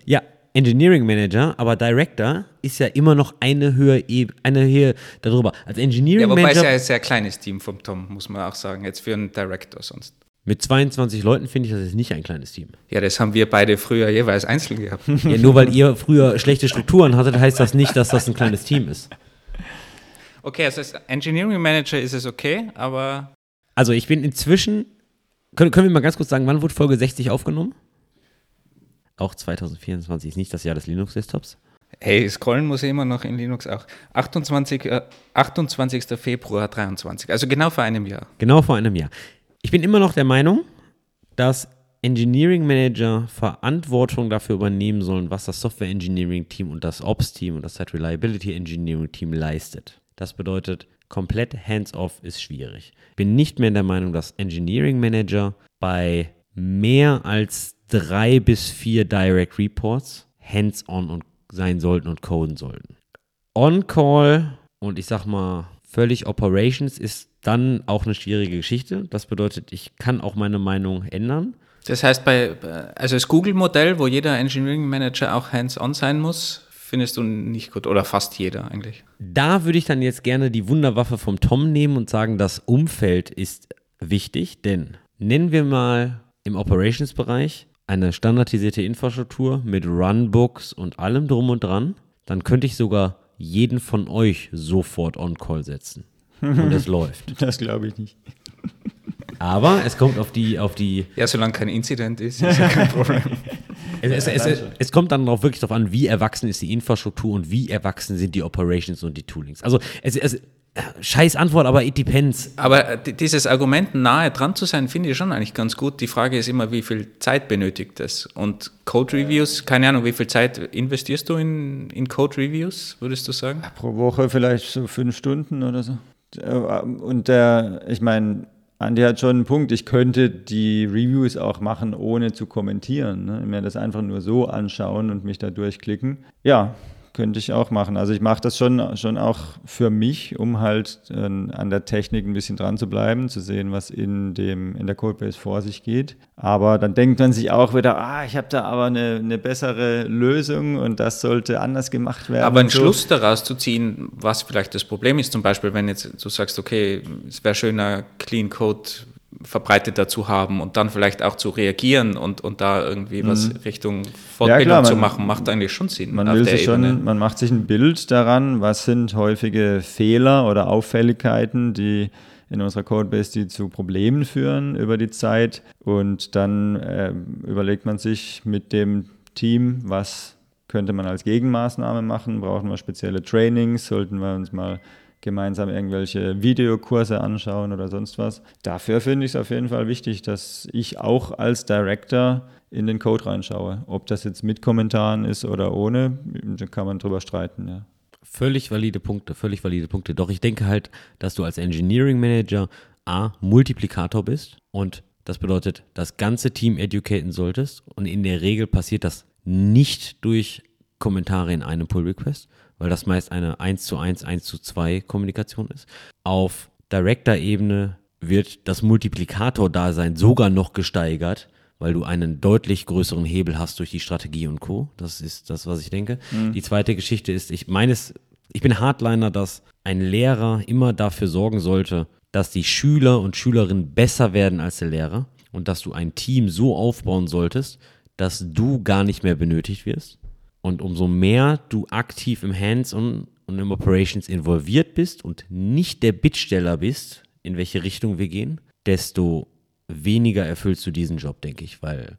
Ja, Engineering Manager, aber Director ist ja immer noch eine Höhe, eine Höhe darüber. Als Engineering Manager. Ja, wobei es ja ein sehr kleines Team vom Tom, muss man auch sagen, jetzt für einen Director sonst. Mit 22 Leuten finde ich, das ist nicht ein kleines Team. Ja, das haben wir beide früher jeweils einzeln gehabt. Ja, nur weil ihr früher schlechte Strukturen hattet, heißt das nicht, dass das ein kleines Team ist. Okay, also als Engineering Manager ist es okay, aber. Also ich bin inzwischen. Können, können wir mal ganz kurz sagen, wann wurde Folge 60 aufgenommen? auch 2024 ist nicht das Jahr des Linux-Desktops. Hey, scrollen muss ich immer noch in Linux auch. 28, äh, 28. Februar 23, also genau vor einem Jahr. Genau vor einem Jahr. Ich bin immer noch der Meinung, dass Engineering Manager Verantwortung dafür übernehmen sollen, was das Software Engineering Team und das Ops Team und das Site Reliability Engineering Team leistet. Das bedeutet, komplett hands-off ist schwierig. Ich bin nicht mehr der Meinung, dass Engineering Manager bei mehr als drei bis vier Direct Reports hands-on sein sollten und coden sollten. On-Call und ich sag mal völlig Operations ist dann auch eine schwierige Geschichte. Das bedeutet, ich kann auch meine Meinung ändern. Das heißt, bei, also das Google-Modell, wo jeder Engineering Manager auch hands-on sein muss, findest du nicht gut oder fast jeder eigentlich. Da würde ich dann jetzt gerne die Wunderwaffe vom Tom nehmen und sagen, das Umfeld ist wichtig, denn nennen wir mal im Operations-Bereich eine standardisierte Infrastruktur mit Runbooks und allem drum und dran, dann könnte ich sogar jeden von euch sofort on Call setzen. Und es läuft. Das glaube ich nicht. Aber es kommt auf die, auf die. Ja, solange kein Incident ist, ist ja kein Problem. Es, es, es, es, kommt dann auch wirklich darauf an, wie erwachsen ist die Infrastruktur und wie erwachsen sind die Operations und die Toolings. Also es, es, Scheiß Antwort, aber it depends. Aber dieses Argument, nahe dran zu sein, finde ich schon eigentlich ganz gut. Die Frage ist immer, wie viel Zeit benötigt das? Und Code Reviews, keine Ahnung, wie viel Zeit investierst du in, in Code Reviews, würdest du sagen? Pro Woche vielleicht so fünf Stunden oder so. Und der, ich meine, Andi hat schon einen Punkt. Ich könnte die Reviews auch machen, ohne zu kommentieren. Ne? Mir das einfach nur so anschauen und mich da durchklicken. Ja, könnte ich auch machen. Also ich mache das schon, schon auch für mich, um halt äh, an der Technik ein bisschen dran zu bleiben, zu sehen, was in, dem, in der Codebase vor sich geht. Aber dann denkt man sich auch wieder, ah, ich habe da aber eine, eine bessere Lösung und das sollte anders gemacht werden. Aber einen so. Schluss daraus zu ziehen, was vielleicht das Problem ist, zum Beispiel, wenn jetzt du sagst, okay, es wäre schöner Clean Code verbreitet dazu haben und dann vielleicht auch zu reagieren und, und da irgendwie was mhm. Richtung Fortbildung ja, klar, man, zu machen, macht eigentlich schon Sinn. Man, will sich schon, man macht sich ein Bild daran, was sind häufige Fehler oder Auffälligkeiten, die in unserer Codebase, die zu Problemen führen über die Zeit. Und dann äh, überlegt man sich mit dem Team, was könnte man als Gegenmaßnahme machen? Brauchen wir spezielle Trainings? Sollten wir uns mal gemeinsam irgendwelche Videokurse anschauen oder sonst was. Dafür finde ich es auf jeden Fall wichtig, dass ich auch als Director in den Code reinschaue. Ob das jetzt mit Kommentaren ist oder ohne, da kann man drüber streiten, ja. Völlig valide Punkte, völlig valide Punkte. Doch ich denke halt, dass du als Engineering Manager A, Multiplikator bist und das bedeutet, das ganze Team educaten solltest und in der Regel passiert das nicht durch Kommentare in einem Pull Request, weil das meist eine 1 zu 1, 1 zu 2 Kommunikation ist. Auf Director-Ebene wird das Multiplikator-Dasein sogar noch gesteigert, weil du einen deutlich größeren Hebel hast durch die Strategie und Co. Das ist das, was ich denke. Mhm. Die zweite Geschichte ist, ich meines, ich bin Hardliner, dass ein Lehrer immer dafür sorgen sollte, dass die Schüler und Schülerinnen besser werden als der Lehrer und dass du ein Team so aufbauen solltest, dass du gar nicht mehr benötigt wirst und umso mehr du aktiv im Hands-on und im Operations involviert bist und nicht der Bittsteller bist, in welche Richtung wir gehen, desto weniger erfüllst du diesen Job, denke ich, weil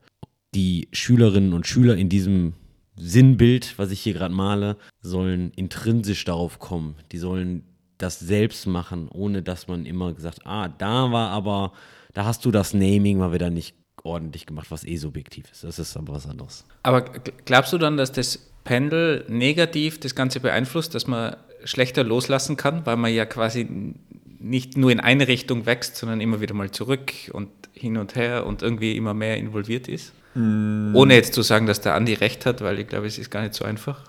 die Schülerinnen und Schüler in diesem Sinnbild, was ich hier gerade male, sollen intrinsisch darauf kommen. Die sollen das selbst machen, ohne dass man immer gesagt, ah, da war aber, da hast du das Naming mal wieder nicht ordentlich gemacht, was eh subjektiv ist. Das ist aber was anderes. Aber glaubst du dann, dass das Pendel negativ das Ganze beeinflusst, dass man schlechter loslassen kann, weil man ja quasi nicht nur in eine Richtung wächst, sondern immer wieder mal zurück und hin und her und irgendwie immer mehr involviert ist? Mm. Ohne jetzt zu sagen, dass der Andi recht hat, weil ich glaube, es ist gar nicht so einfach.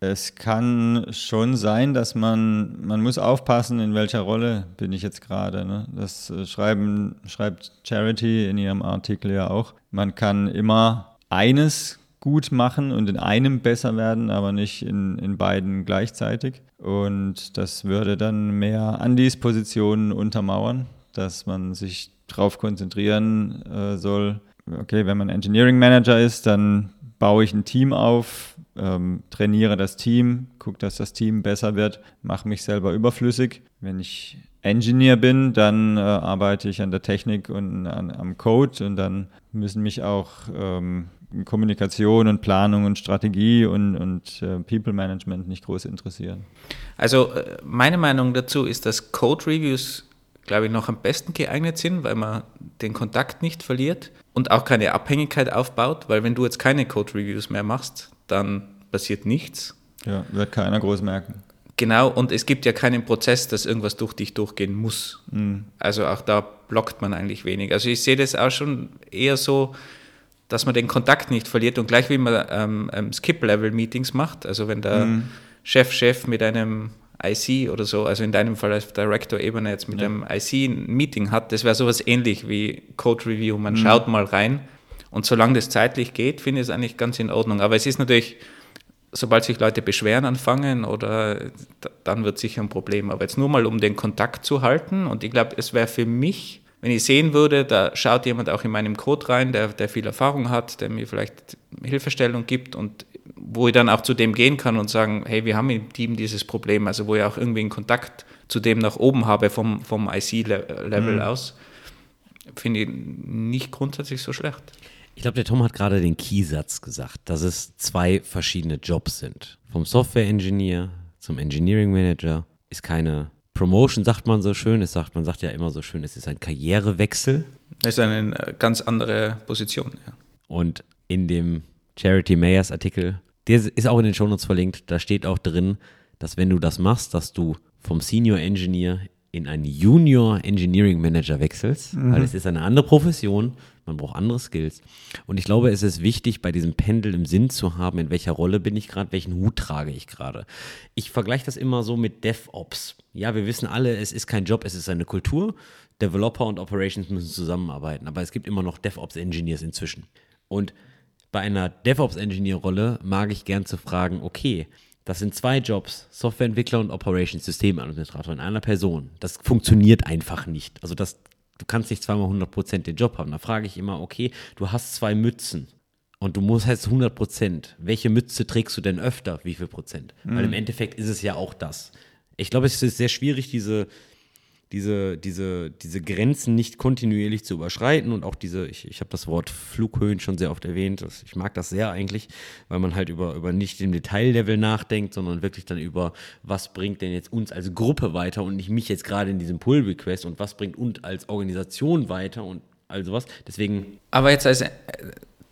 Es kann schon sein, dass man, man muss aufpassen, in welcher Rolle bin ich jetzt gerade. Ne? Das äh, schreiben, schreibt Charity in ihrem Artikel ja auch. Man kann immer eines gut machen und in einem besser werden, aber nicht in, in beiden gleichzeitig. Und das würde dann mehr Andys Positionen untermauern, dass man sich darauf konzentrieren äh, soll. Okay, wenn man Engineering Manager ist, dann baue ich ein Team auf, ähm, trainiere das Team, gucke, dass das Team besser wird, mache mich selber überflüssig. Wenn ich Engineer bin, dann äh, arbeite ich an der Technik und an, am Code und dann müssen mich auch ähm, Kommunikation und Planung und Strategie und, und äh, People Management nicht groß interessieren. Also äh, meine Meinung dazu ist, dass Code Reviews, glaube ich, noch am besten geeignet sind, weil man den Kontakt nicht verliert und auch keine Abhängigkeit aufbaut, weil wenn du jetzt keine Code Reviews mehr machst, dann passiert nichts. Ja, wird keiner groß merken. Genau, und es gibt ja keinen Prozess, dass irgendwas durch dich durchgehen muss. Mhm. Also auch da blockt man eigentlich wenig. Also ich sehe das auch schon eher so, dass man den Kontakt nicht verliert und gleich wie man ähm, ähm, Skip-Level-Meetings macht, also wenn der mhm. Chef Chef mit einem IC oder so, also in deinem Fall als Director-Ebene jetzt mit ja. einem IC ein Meeting hat, das wäre sowas ähnlich wie Code Review. Man mhm. schaut mal rein und solange das zeitlich geht, finde ich es eigentlich ganz in Ordnung. Aber es ist natürlich sobald sich Leute beschweren anfangen oder dann wird sicher ein Problem. Aber jetzt nur mal, um den Kontakt zu halten. Und ich glaube, es wäre für mich, wenn ich sehen würde, da schaut jemand auch in meinem Code rein, der, der viel Erfahrung hat, der mir vielleicht Hilfestellung gibt und wo ich dann auch zu dem gehen kann und sagen, hey, wir haben im Team dieses Problem, also wo ich auch irgendwie einen Kontakt zu dem nach oben habe vom, vom IC-Level mhm. aus, finde ich nicht grundsätzlich so schlecht. Ich glaube, der Tom hat gerade den Keysatz gesagt, dass es zwei verschiedene Jobs sind. Vom Software Engineer zum Engineering Manager ist keine Promotion, sagt man so schön. Es sagt, man sagt ja immer so schön, es ist ein Karrierewechsel. Es ist eine ganz andere Position. Ja. Und in dem Charity Mayers Artikel, der ist auch in den Shownotes verlinkt, da steht auch drin, dass wenn du das machst, dass du vom Senior Engineer in einen Junior Engineering Manager wechselst, mhm. weil es ist eine andere Profession man braucht andere Skills. Und ich glaube, es ist wichtig, bei diesem Pendel im Sinn zu haben, in welcher Rolle bin ich gerade, welchen Hut trage ich gerade. Ich vergleiche das immer so mit DevOps. Ja, wir wissen alle, es ist kein Job, es ist eine Kultur. Developer und Operations müssen zusammenarbeiten, aber es gibt immer noch DevOps-Engineers inzwischen. Und bei einer DevOps-Engineer-Rolle mag ich gern zu fragen, okay, das sind zwei Jobs, Softwareentwickler und Operations Systemadministrator in einer Person. Das funktioniert einfach nicht. Also das du kannst nicht zweimal 100% den Job haben. Da frage ich immer, okay, du hast zwei Mützen und du musst jetzt 100%. Welche Mütze trägst du denn öfter? Wie viel Prozent? Mhm. Weil im Endeffekt ist es ja auch das. Ich glaube, es ist sehr schwierig, diese, diese, diese, diese Grenzen nicht kontinuierlich zu überschreiten und auch diese, ich, ich habe das Wort Flughöhen schon sehr oft erwähnt, ich mag das sehr eigentlich, weil man halt über, über nicht im Detaillevel nachdenkt, sondern wirklich dann über, was bringt denn jetzt uns als Gruppe weiter und nicht mich jetzt gerade in diesem Pull-Request und was bringt uns als Organisation weiter und all sowas. Deswegen. Aber jetzt als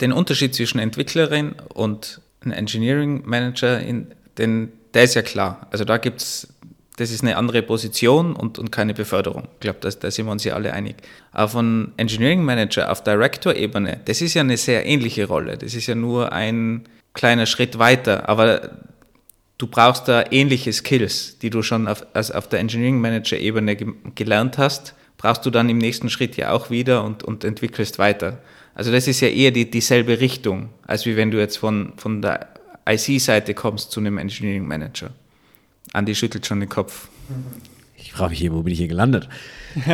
den Unterschied zwischen Entwicklerin und Engineering Manager, in, den, der ist ja klar. Also da gibt es das ist eine andere Position und, und keine Beförderung. Ich glaube, da, da sind wir uns ja alle einig. Aber von Engineering Manager auf Director-Ebene, das ist ja eine sehr ähnliche Rolle. Das ist ja nur ein kleiner Schritt weiter. Aber du brauchst da ähnliche Skills, die du schon auf, also auf der Engineering Manager-Ebene ge gelernt hast, brauchst du dann im nächsten Schritt ja auch wieder und, und entwickelst weiter. Also das ist ja eher die, dieselbe Richtung, als wie wenn du jetzt von, von der IC-Seite kommst zu einem Engineering Manager. Andi schüttelt schon den Kopf. Ich frage mich hier, wo bin ich hier gelandet?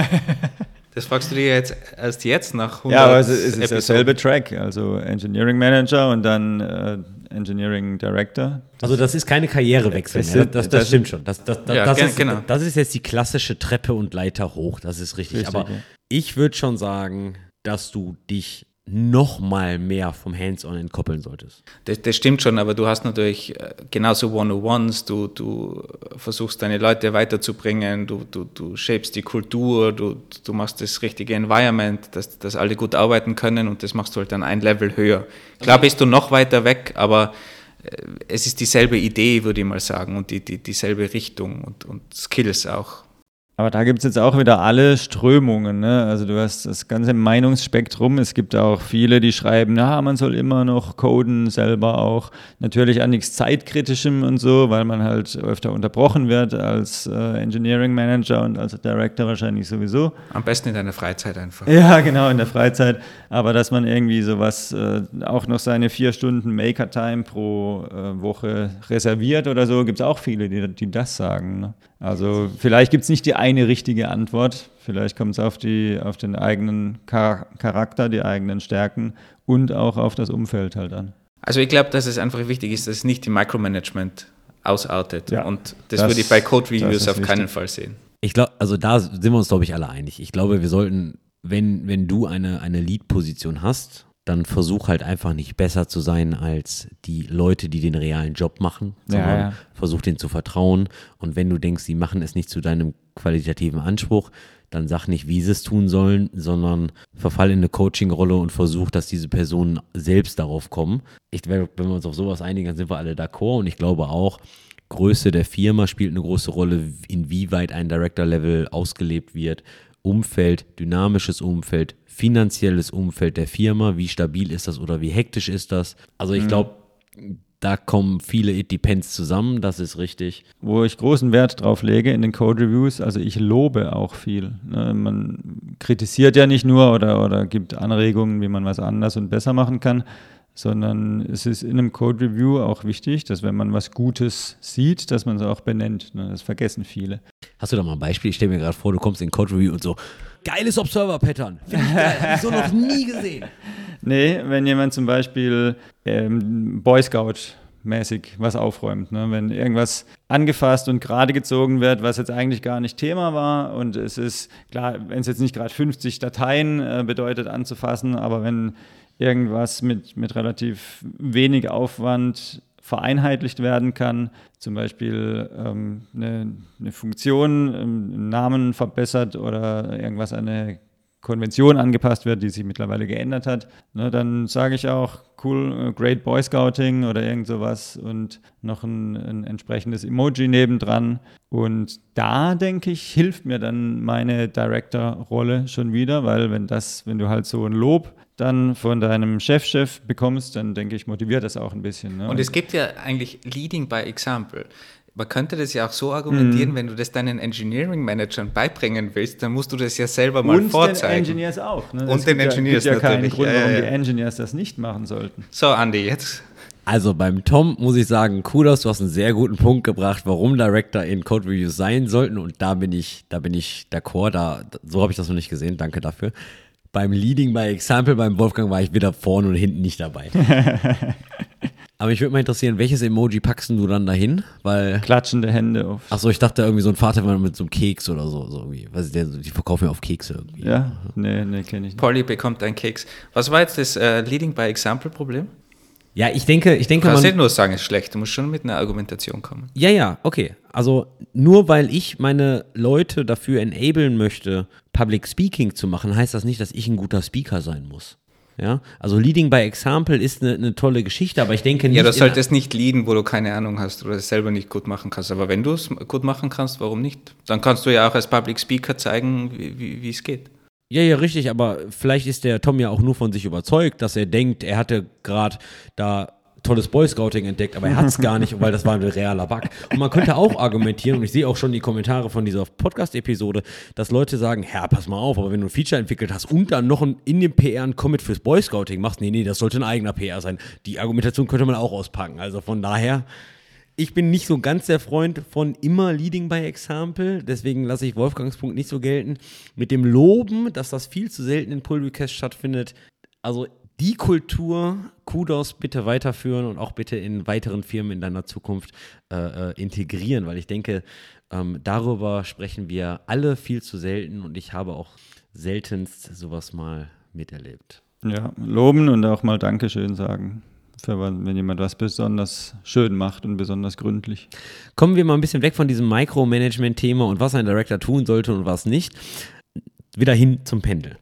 Das fragst du dir jetzt erst jetzt nach 100 Ja, aber es ist Episoden. derselbe Track, also Engineering Manager und dann äh, Engineering Director. also das ist keine Karrierewechsel das, mehr. Das, das, das stimmt schon. Das, ja, ist, genau. das ist jetzt die klassische Treppe und Leiter hoch, das ist richtig. richtig aber ja. ich würde schon sagen, dass du dich noch mal mehr vom Hands-on entkoppeln solltest. Das, das, stimmt schon, aber du hast natürlich äh, genauso One-on-Ones, du, du versuchst deine Leute weiterzubringen, du, du, du shapest die Kultur, du, du machst das richtige Environment, dass, dass alle gut arbeiten können und das machst du halt dann ein Level höher. Klar bist du noch weiter weg, aber äh, es ist dieselbe Idee, würde ich mal sagen, und die, die, dieselbe Richtung und, und Skills auch. Aber da gibt es jetzt auch wieder alle Strömungen. Ne? Also du hast das ganze Meinungsspektrum. Es gibt auch viele, die schreiben, na, man soll immer noch coden, selber auch. Natürlich an nichts Zeitkritischem und so, weil man halt öfter unterbrochen wird als äh, Engineering Manager und als Director wahrscheinlich sowieso. Am besten in deiner Freizeit einfach. Ja, genau, in der Freizeit. Aber dass man irgendwie sowas, äh, auch noch seine vier Stunden Maker-Time pro äh, Woche reserviert oder so, gibt es auch viele, die, die das sagen. Ne? Also vielleicht gibt es nicht die eine richtige Antwort. Vielleicht kommt es auf, auf den eigenen Charakter, die eigenen Stärken und auch auf das Umfeld halt an. Also ich glaube, dass es einfach wichtig ist, dass es nicht die Micromanagement ausartet. Ja, und das, das, würde ich bei Code Reviews auf wichtig. keinen Fall sehen. Ich glaube, also da sind wir uns, glaube ich, alle einig. Ich glaube, wir sollten, wenn, wenn du eine, eine Lead-Position hast dann versuch halt einfach nicht besser zu sein als die Leute, die den realen Job machen, sondern ja. versuch denen zu vertrauen. Und wenn du denkst, sie machen es nicht zu deinem qualitativen Anspruch, dann sag nicht, wie sie es tun sollen, sondern verfall in eine Coaching-Rolle und versuch, dass diese Personen selbst darauf kommen. Ich, wenn wir uns auf sowas einigen, dann sind wir alle d'accord und ich glaube auch, Größe der Firma spielt eine große Rolle, inwieweit ein Director-Level ausgelebt wird, Umfeld, dynamisches Umfeld, finanzielles Umfeld der Firma, wie stabil ist das oder wie hektisch ist das. Also ich glaube, da kommen viele It Depends zusammen, das ist richtig. Wo ich großen Wert drauf lege in den Code Reviews, also ich lobe auch viel. Ne? Man kritisiert ja nicht nur oder, oder gibt Anregungen, wie man was anders und besser machen kann, sondern es ist in einem Code Review auch wichtig, dass wenn man was Gutes sieht, dass man es auch benennt. Ne? Das vergessen viele. Hast du da mal ein Beispiel? Ich stelle mir gerade vor, du kommst in Code Review und so, geiles Observer-Pattern, finde ich geil, hab ich so noch nie gesehen. Nee, wenn jemand zum Beispiel ähm, Boy Scout mäßig was aufräumt. Ne? Wenn irgendwas angefasst und gerade gezogen wird, was jetzt eigentlich gar nicht Thema war und es ist klar, wenn es jetzt nicht gerade 50 Dateien äh, bedeutet anzufassen, aber wenn irgendwas mit, mit relativ wenig Aufwand vereinheitlicht werden kann, zum Beispiel ähm, eine, eine Funktion ähm, im Namen verbessert oder irgendwas an eine Konvention angepasst wird, die sich mittlerweile geändert hat, ne, dann sage ich auch, cool, äh, Great Boy Scouting oder irgend sowas und noch ein, ein entsprechendes Emoji nebendran. Und da, denke ich, hilft mir dann meine Director-Rolle schon wieder, weil wenn das, wenn du halt so ein Lob dann von deinem Chefchef -Chef bekommst, dann denke ich, motiviert das auch ein bisschen. Ne? Und es gibt ja eigentlich Leading by Example. Man könnte das ja auch so argumentieren, Mhm. wenn du das deinen Engineering-Managern beibringen willst, dann musst du das ja selber mal und vorzeigen. den Engineers auch. Ne? Und Es den gibt Engineers ja, gibt ja keinen natürlich. Grund, Ja, warum ja, die ja. Engineers das nicht machen sollten. So, Andi, jetzt. Also beim Tom muss ich sagen, Kudos, du hast einen sehr guten Punkt gebracht, warum Director in Code Reviews sein sollten und da bin ich, da bin ich d'accord, da, so habe ich das noch nicht gesehen, danke dafür. Beim Leading by Example beim Wolfgang war ich weder vorne und hinten nicht dabei. Aber mich würde mal interessieren, welches Emoji packst du dann dahin? Weil, Klatschende Hände auf. achso, ich dachte irgendwie so ein Vater mit so einem Keks oder so, so irgendwie. Weiß ich, der, die verkaufen ja auf Kekse irgendwie. Ja, nee, nee, kenne ich nicht. Polly bekommt einen Keks. Was war jetzt das äh, Leading by Example-Problem? Ja, ich denke, ich Du denke, kannst man, nicht nur sagen, es ist schlecht, du musst schon mit einer Argumentation kommen. Ja, ja, okay. Also nur weil ich meine Leute dafür enablen möchte, Public Speaking zu machen, heißt das nicht, dass ich ein guter Speaker sein muss. Ja, also Leading by Example ist eine, eine tolle Geschichte, aber ich denke nicht. Ja, du solltest nicht leaden, wo du keine Ahnung hast oder es selber nicht gut machen kannst. Aber wenn du es gut machen kannst, warum nicht? Dann kannst du ja auch als Public Speaker zeigen, wie, wie es geht. Ja, ja, richtig, aber vielleicht ist der Tom ja auch nur von sich überzeugt, dass er denkt, er hatte gerade da tolles Boy Scouting entdeckt, aber er hat es gar nicht, weil das war ein realer Bug. Und man könnte auch argumentieren, und ich sehe auch schon die Kommentare von dieser Podcast-Episode, dass Leute sagen, Herr, pass mal auf, aber wenn du ein Feature entwickelt hast und dann noch ein, in dem PR ein Commit fürs Boy Scouting machst, nee, nee, das sollte ein eigener PR sein. Die Argumentation könnte man auch auspacken. Also von daher, ich bin nicht so ganz der Freund von immer Leading by Example, deswegen lasse ich Wolfgangs Punkt nicht so gelten. Mit dem Loben, dass das viel zu selten in Pull Request stattfindet. Also die Kultur, Kudos bitte weiterführen und auch bitte in weiteren Firmen in deiner Zukunft äh, äh, integrieren, weil ich denke, ähm, darüber sprechen wir alle viel zu selten und ich habe auch seltenst sowas mal miterlebt. Ja, loben und auch mal Dankeschön sagen, für, wenn jemand was besonders schön macht und besonders gründlich. Kommen wir mal ein bisschen weg von diesem Micromanagement-Thema und was ein Director tun sollte und was nicht. Wieder hin zum Pendel.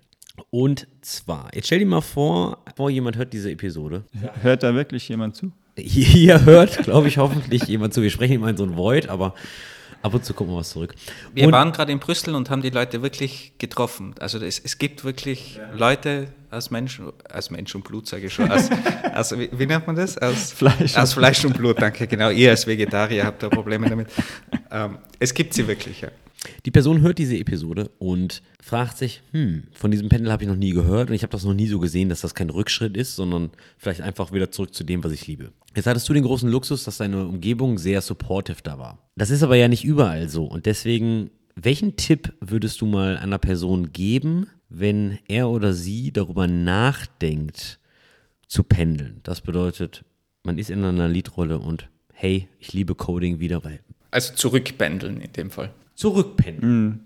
Und zwar, jetzt stell dir mal vor, vor jemand hört diese Episode. Hört da wirklich jemand zu? Hier hört, glaube ich, hoffentlich jemand zu. Wir sprechen immer in so ein Void, aber ab und zu kommt mal was zurück. Wir und, waren gerade in Brüssel und haben die Leute wirklich getroffen. Also es, es gibt wirklich Leute aus Mensch, aus Mensch und Blut, sage ich schon. Aus, aus, wie, wie nennt man das? Aus Fleisch. Aus Fleisch und Blut, danke. Genau, ihr als Vegetarier habt da Probleme damit. Ähm, es gibt sie wirklich, ja. Die Person hört diese Episode und fragt sich, hm, von diesem Pendel habe ich noch nie gehört und ich habe das noch nie so gesehen, dass das kein Rückschritt ist, sondern vielleicht einfach wieder zurück zu dem, was ich liebe. Jetzt hattest du den großen Luxus, dass deine Umgebung sehr supportive da war. Das ist aber ja nicht überall so und deswegen, welchen Tipp würdest du mal einer Person geben, wenn er oder sie darüber nachdenkt, zu pendeln? Das bedeutet, man ist in einer Leadrolle und hey, ich liebe Coding wieder, weil Also zurückpendeln in dem Fall. Zurückpendeln.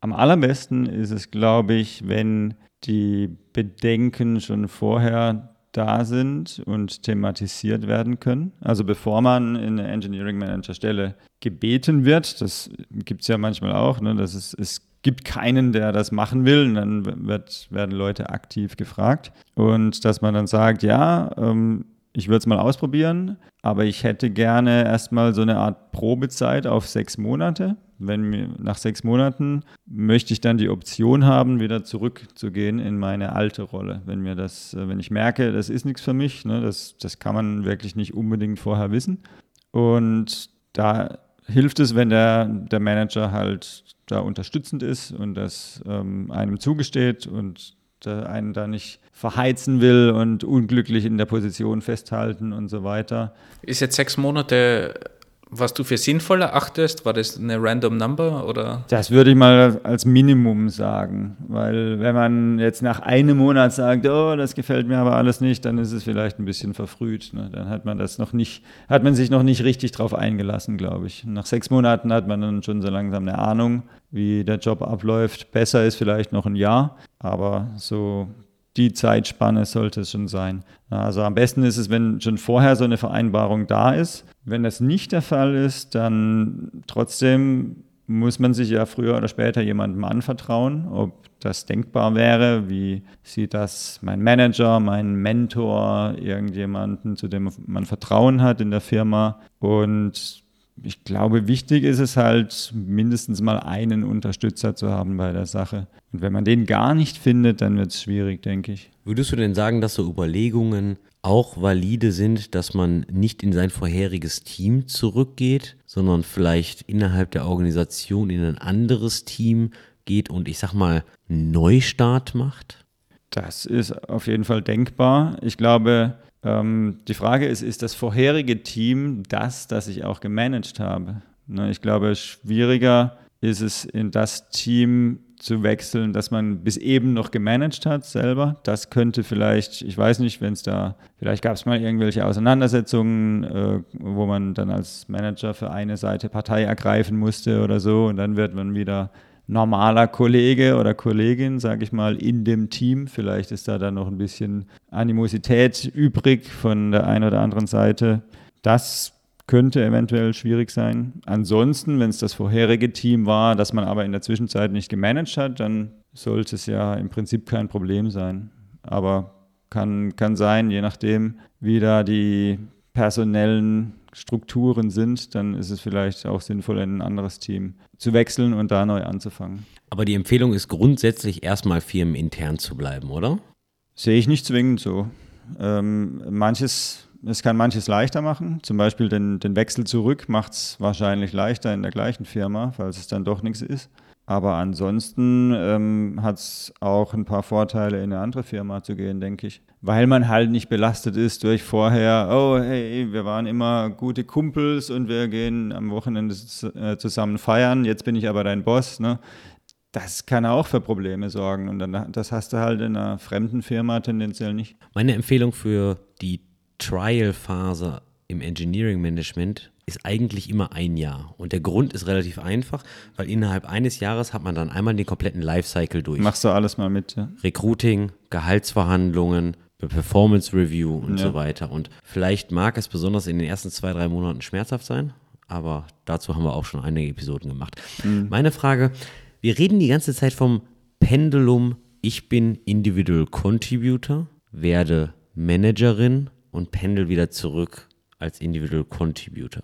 Am allerbesten ist es, glaube ich, wenn die Bedenken schon vorher da sind und thematisiert werden können. Also bevor man in eine Engineering Manager Stelle gebeten wird, das gibt es ja manchmal auch, ne, dass es, es gibt keinen, der das machen will und dann wird, werden Leute aktiv gefragt und dass man dann sagt, ja, ähm, ich würde es mal ausprobieren, aber ich hätte gerne erstmal so eine Art Probezeit auf sechs Monate. Wenn mir nach sechs Monaten möchte ich dann die Option haben, wieder zurückzugehen in meine alte Rolle. Wenn mir das, äh, wenn ich merke, das ist nichts für mich, ne, das, das kann man wirklich nicht unbedingt vorher wissen. Und da hilft es, wenn der, der Manager halt da unterstützend ist und das ähm, einem zugesteht und einen da nicht verheizen will und unglücklich in der Position festhalten und so weiter. Ist jetzt sechs Monate was du für sinnvoll erachtest? War das eine random number oder? Das würde ich mal als Minimum sagen, weil wenn man jetzt nach einem Monat sagt, oh, das gefällt mir aber alles nicht, dann ist es vielleicht ein bisschen verfrüht. Ne? Dann hat man das noch nicht, hat man sich noch nicht richtig drauf eingelassen, glaube ich. Nach sechs Monaten hat man dann schon so langsam eine Ahnung, wie der Job abläuft. Besser ist vielleicht noch ein Jahr, aber so die Zeitspanne sollte es schon sein. Also am besten ist es, wenn schon vorher so eine Vereinbarung da ist. Wenn das nicht der Fall ist, dann trotzdem muss man sich ja früher oder später jemandem anvertrauen, ob das denkbar wäre, wie sieht das mein Manager, mein Mentor, irgendjemanden, zu dem man Vertrauen hat in der Firma. Und ich glaube, wichtig ist es halt, mindestens mal einen Unterstützer zu haben bei der Sache. Und wenn man den gar nicht findet, dann wird es schwierig, denke ich. Würdest du denn sagen, dass so Überlegungen auch valide sind, dass man nicht in sein vorheriges Team zurückgeht, sondern vielleicht innerhalb der Organisation in ein anderes Team geht und ich sag mal Neustart macht? Das ist auf jeden Fall denkbar. Ich glaube, ähm, die Frage ist, ist das vorherige Team das, das ich auch gemanagt habe? Ne, ich glaube, schwieriger ist es, in das Team zu wechseln, das man bis eben noch gemanagt hat selber. Das könnte vielleicht, ich weiß nicht, wenn es da, vielleicht gab es mal irgendwelche Auseinandersetzungen, äh, wo man dann als Manager für eine Seite Partei ergreifen musste oder so und dann wird man wieder normaler Kollege oder Kollegin, sage ich mal, in dem Team. Vielleicht ist da dann noch ein bisschen Animosität übrig von der einen oder anderen Seite. Das könnte eventuell schwierig sein. Ansonsten, wenn es das vorherige Team war, das man aber in der Zwischenzeit nicht gemanagt hat, dann sollte es ja im Prinzip kein Problem sein. Aber kann, kann sein, je nachdem, wie da die personellen Strukturen sind, dann ist es vielleicht auch sinnvoll, in ein anderes Team zu wechseln und da neu anzufangen. Aber die Empfehlung ist grundsätzlich erstmal firmenintern zu bleiben, oder? Sehe ich nicht zwingend so. Ähm, manches, es kann manches leichter machen. Zum Beispiel den, den Wechsel zurück macht es wahrscheinlich leichter in der gleichen Firma, falls es dann doch nichts ist. Aber ansonsten ähm, hat es auch ein paar Vorteile, in eine andere Firma zu gehen, denke ich. Weil man halt nicht belastet ist durch vorher, oh hey, wir waren immer gute Kumpels und wir gehen am Wochenende äh, zusammen feiern, jetzt bin ich aber dein Boss. Ne? Das kann auch für Probleme sorgen und dann, das hast du halt in einer fremden Firma tendenziell nicht. Meine Empfehlung für die Trial-Phase im Engineering Management ist eigentlich immer ein Jahr. Und der Grund ist relativ einfach, weil innerhalb eines Jahres hat man dann einmal den kompletten Lifecycle durch. Machst du alles mal mit, ja? Recruiting, Gehaltsverhandlungen, Performance Review und ja. so weiter. Und vielleicht mag es besonders in den ersten zwei, drei Monaten schmerzhaft sein, aber dazu haben wir auch schon einige Episoden gemacht. Mhm. Meine Frage, wir reden die ganze Zeit vom Pendulum, ich bin Individual Contributor, werde Managerin und pendel wieder zurück als Individual Contributor.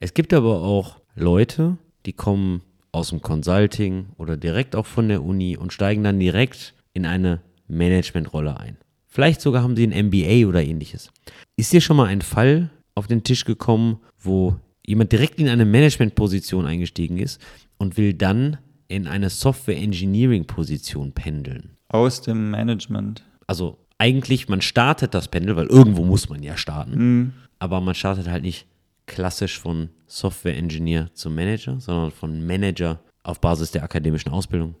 Es gibt aber auch Leute, die kommen aus dem Consulting oder direkt auch von der Uni und steigen dann direkt in eine Managementrolle ein. Vielleicht sogar haben sie ein MBA oder ähnliches. Ist dir schon mal ein Fall auf den Tisch gekommen, wo jemand direkt in eine Managementposition eingestiegen ist und will dann in eine Software Engineering Position pendeln? Aus dem Management. Also eigentlich, man startet das Pendel, weil irgendwo muss man ja starten. Mhm. Aber man startet halt nicht klassisch von Software Engineer zum Manager, sondern von Manager auf Basis der akademischen Ausbildung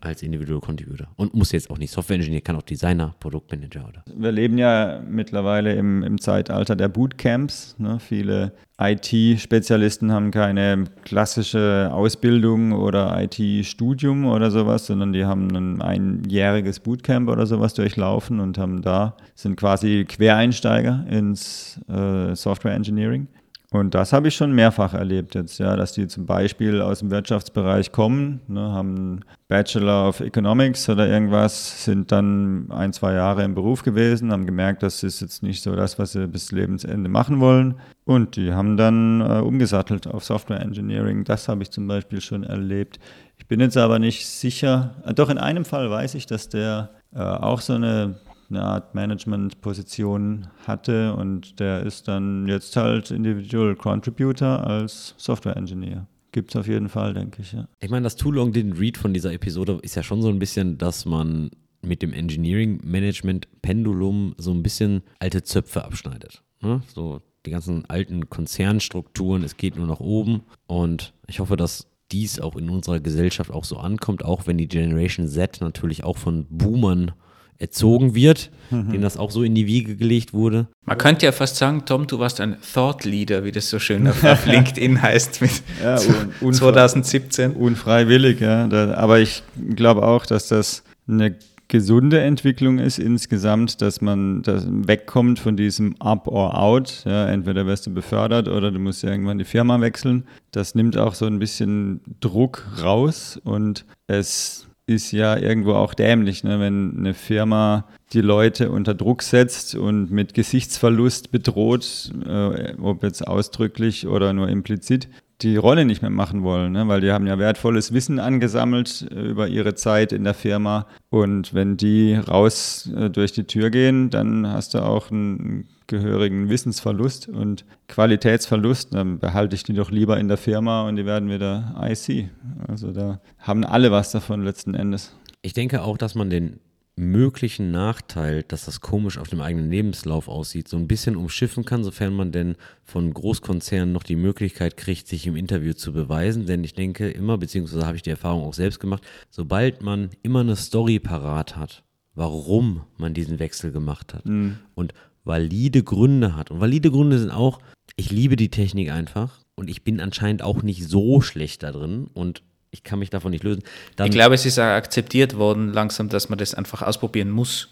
als Individual Contributor. Und muss jetzt auch nicht Software-Engineer, kann auch Designer, Produktmanager oder. Wir leben ja mittlerweile im, im Zeitalter der Bootcamps. Ne? Viele IT-Spezialisten haben keine klassische Ausbildung oder IT-Studium oder sowas, sondern die haben ein einjähriges Bootcamp oder sowas durchlaufen und haben da, sind quasi Quereinsteiger ins äh, Software Engineering. Und das habe ich schon mehrfach erlebt jetzt, ja, dass die zum Beispiel aus dem Wirtschaftsbereich kommen, ne, haben einen Bachelor of Economics oder irgendwas, sind dann ein, zwei Jahre im Beruf gewesen, haben gemerkt, das ist jetzt nicht so das, was sie bis Lebensende machen wollen. Und die haben dann äh, umgesattelt auf Software Engineering. Das habe ich zum Beispiel schon erlebt. Ich bin jetzt aber nicht sicher, äh, doch in einem Fall weiß ich, dass der äh, auch so eine eine Art Management-Position hatte und der ist dann jetzt halt Individual Contributor als Software Engineer. Gibt es auf jeden Fall, denke ich, ja. Ich meine, das Too Long Didn't Read von dieser Episode ist ja schon so ein bisschen, dass man mit dem Engineering Management Pendulum so ein bisschen alte Zöpfe abschneidet. Ne? So die ganzen alten Konzernstrukturen, es geht nur nach oben und ich hoffe, dass dies auch in unserer Gesellschaft auch so ankommt, auch wenn die Generation Z natürlich auch von Boomern erzogen wird, denen das auch so in die Wiege gelegt wurde. Man könnte ja fast sagen, Tom, du warst ein Thought Leader, wie das so schön auf, auf LinkedIn heißt, mit Ja, un- unfrei- 2017. Unfreiwillig, ja. Da, aber ich glaube auch, dass das eine gesunde Entwicklung ist insgesamt, dass man das wegkommt von diesem Up or Out. Ja, entweder wirst du befördert oder du musst irgendwann die Firma wechseln. Das nimmt auch so ein bisschen Druck raus und es ist ja irgendwo auch dämlich, ne? wenn eine Firma die Leute unter Druck setzt und mit Gesichtsverlust bedroht, äh, ob jetzt ausdrücklich oder nur implizit, die Rolle nicht mehr machen wollen, ne? weil die haben ja wertvolles Wissen angesammelt äh, über ihre Zeit in der Firma und wenn die raus äh, durch die Tür gehen, dann hast du auch einen gehörigen Wissensverlust und Qualitätsverlust, dann behalte ich die doch lieber in der Firma und die werden wieder IC. Also da haben alle was davon letzten Endes. Ich denke auch, dass man den möglichen Nachteil, dass das komisch auf dem eigenen Lebenslauf aussieht, so ein bisschen umschiffen kann, sofern man denn von Großkonzernen noch die Möglichkeit kriegt, sich im Interview zu beweisen. Denn ich denke immer, beziehungsweise habe ich die Erfahrung auch selbst gemacht, sobald man immer eine Story parat hat, warum man diesen Wechsel gemacht hat und valide Gründe hat. Und valide Gründe sind auch, ich liebe die Technik einfach und ich bin anscheinend auch nicht so schlecht da drin und ich kann mich davon nicht lösen. Dann Ich glaube, es ist auch akzeptiert worden langsam, dass man das einfach ausprobieren muss.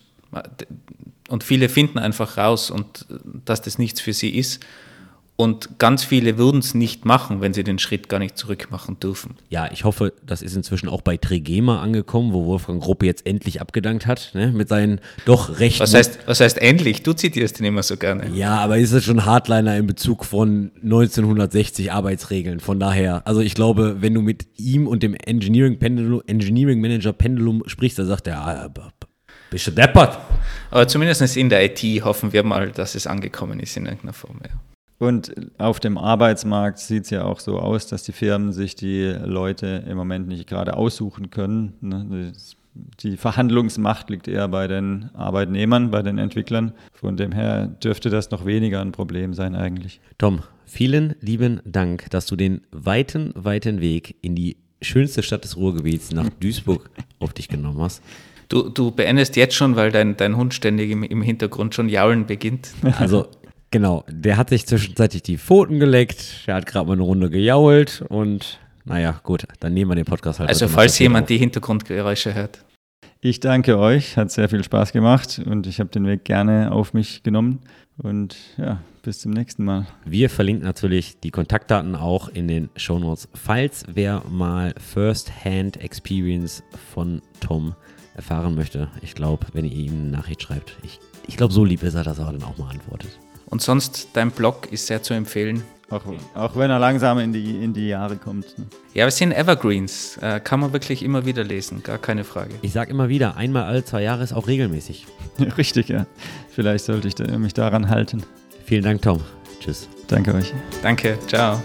Und viele finden einfach raus, und dass das nichts für sie ist. Und ganz viele würden es nicht machen, wenn sie den Schritt gar nicht zurück machen dürfen. Ja, ich hoffe, das ist inzwischen auch bei Trigema angekommen, wo Wolfgang Gruppe jetzt endlich abgedankt hat, ne, mit seinen doch recht. Was heißt, was heißt endlich? Du zitierst den immer so gerne. Ja, aber ist es schon Hardliner in Bezug von 1960 Arbeitsregeln. Von daher, also ich glaube, wenn du mit ihm und dem Engineering, Pendulum, Engineering Manager Pendulum sprichst, da sagt er, ah, bist du deppert? Aber zumindest in der IT hoffen wir mal, dass es angekommen ist in irgendeiner Form. Ja. Und auf dem Arbeitsmarkt sieht es ja auch so aus, dass die Firmen sich die Leute im Moment nicht gerade aussuchen können. ne? Die Verhandlungsmacht liegt eher bei den Arbeitnehmern, bei den Entwicklern. Von dem her dürfte das noch weniger ein Problem sein eigentlich. Tom, vielen lieben Dank, dass du den weiten, weiten Weg in die schönste Stadt des Ruhrgebiets nach Duisburg auf dich genommen hast. Du, du beendest jetzt schon, weil dein, dein Hund ständig im, im Hintergrund schon jaulen beginnt. Also, genau, der hat sich zwischenzeitlich die Pfoten geleckt, der hat gerade mal eine Runde gejault und naja, gut, dann nehmen wir den Podcast halt. Also falls jemand auf. die Hintergrundgeräusche hört. Ich danke euch, hat sehr viel Spaß gemacht und ich habe den Weg gerne auf mich genommen. Und ja, bis zum nächsten Mal. Wir verlinken natürlich die Kontaktdaten auch in den Shownotes, falls wer mal First-Hand Experience von Tom erfahren möchte. Ich glaube, wenn ihr ihm eine Nachricht schreibt, ich, ich glaube, so lieb ist er, dass er dann auch mal antwortet. Und sonst, dein Blog ist sehr zu empfehlen. Auch, auch wenn er langsam in die, in die Jahre kommt. Ne? Ja, wir sind Evergreens. Äh, kann man wirklich immer wieder lesen, gar keine Frage. Ich sage immer wieder, einmal alle zwei Jahre ist auch regelmäßig. Richtig, ja. Vielleicht sollte ich da, mich daran halten. Vielen Dank, Tom. Tschüss. Danke euch. Danke, ciao.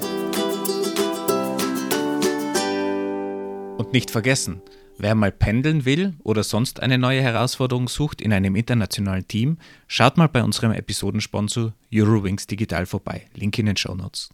Und nicht vergessen, wer mal pendeln will oder sonst eine neue Herausforderung sucht in einem internationalen Team, schaut mal bei unserem Episodensponsor Eurowings Digital vorbei. Link in den Show Notes.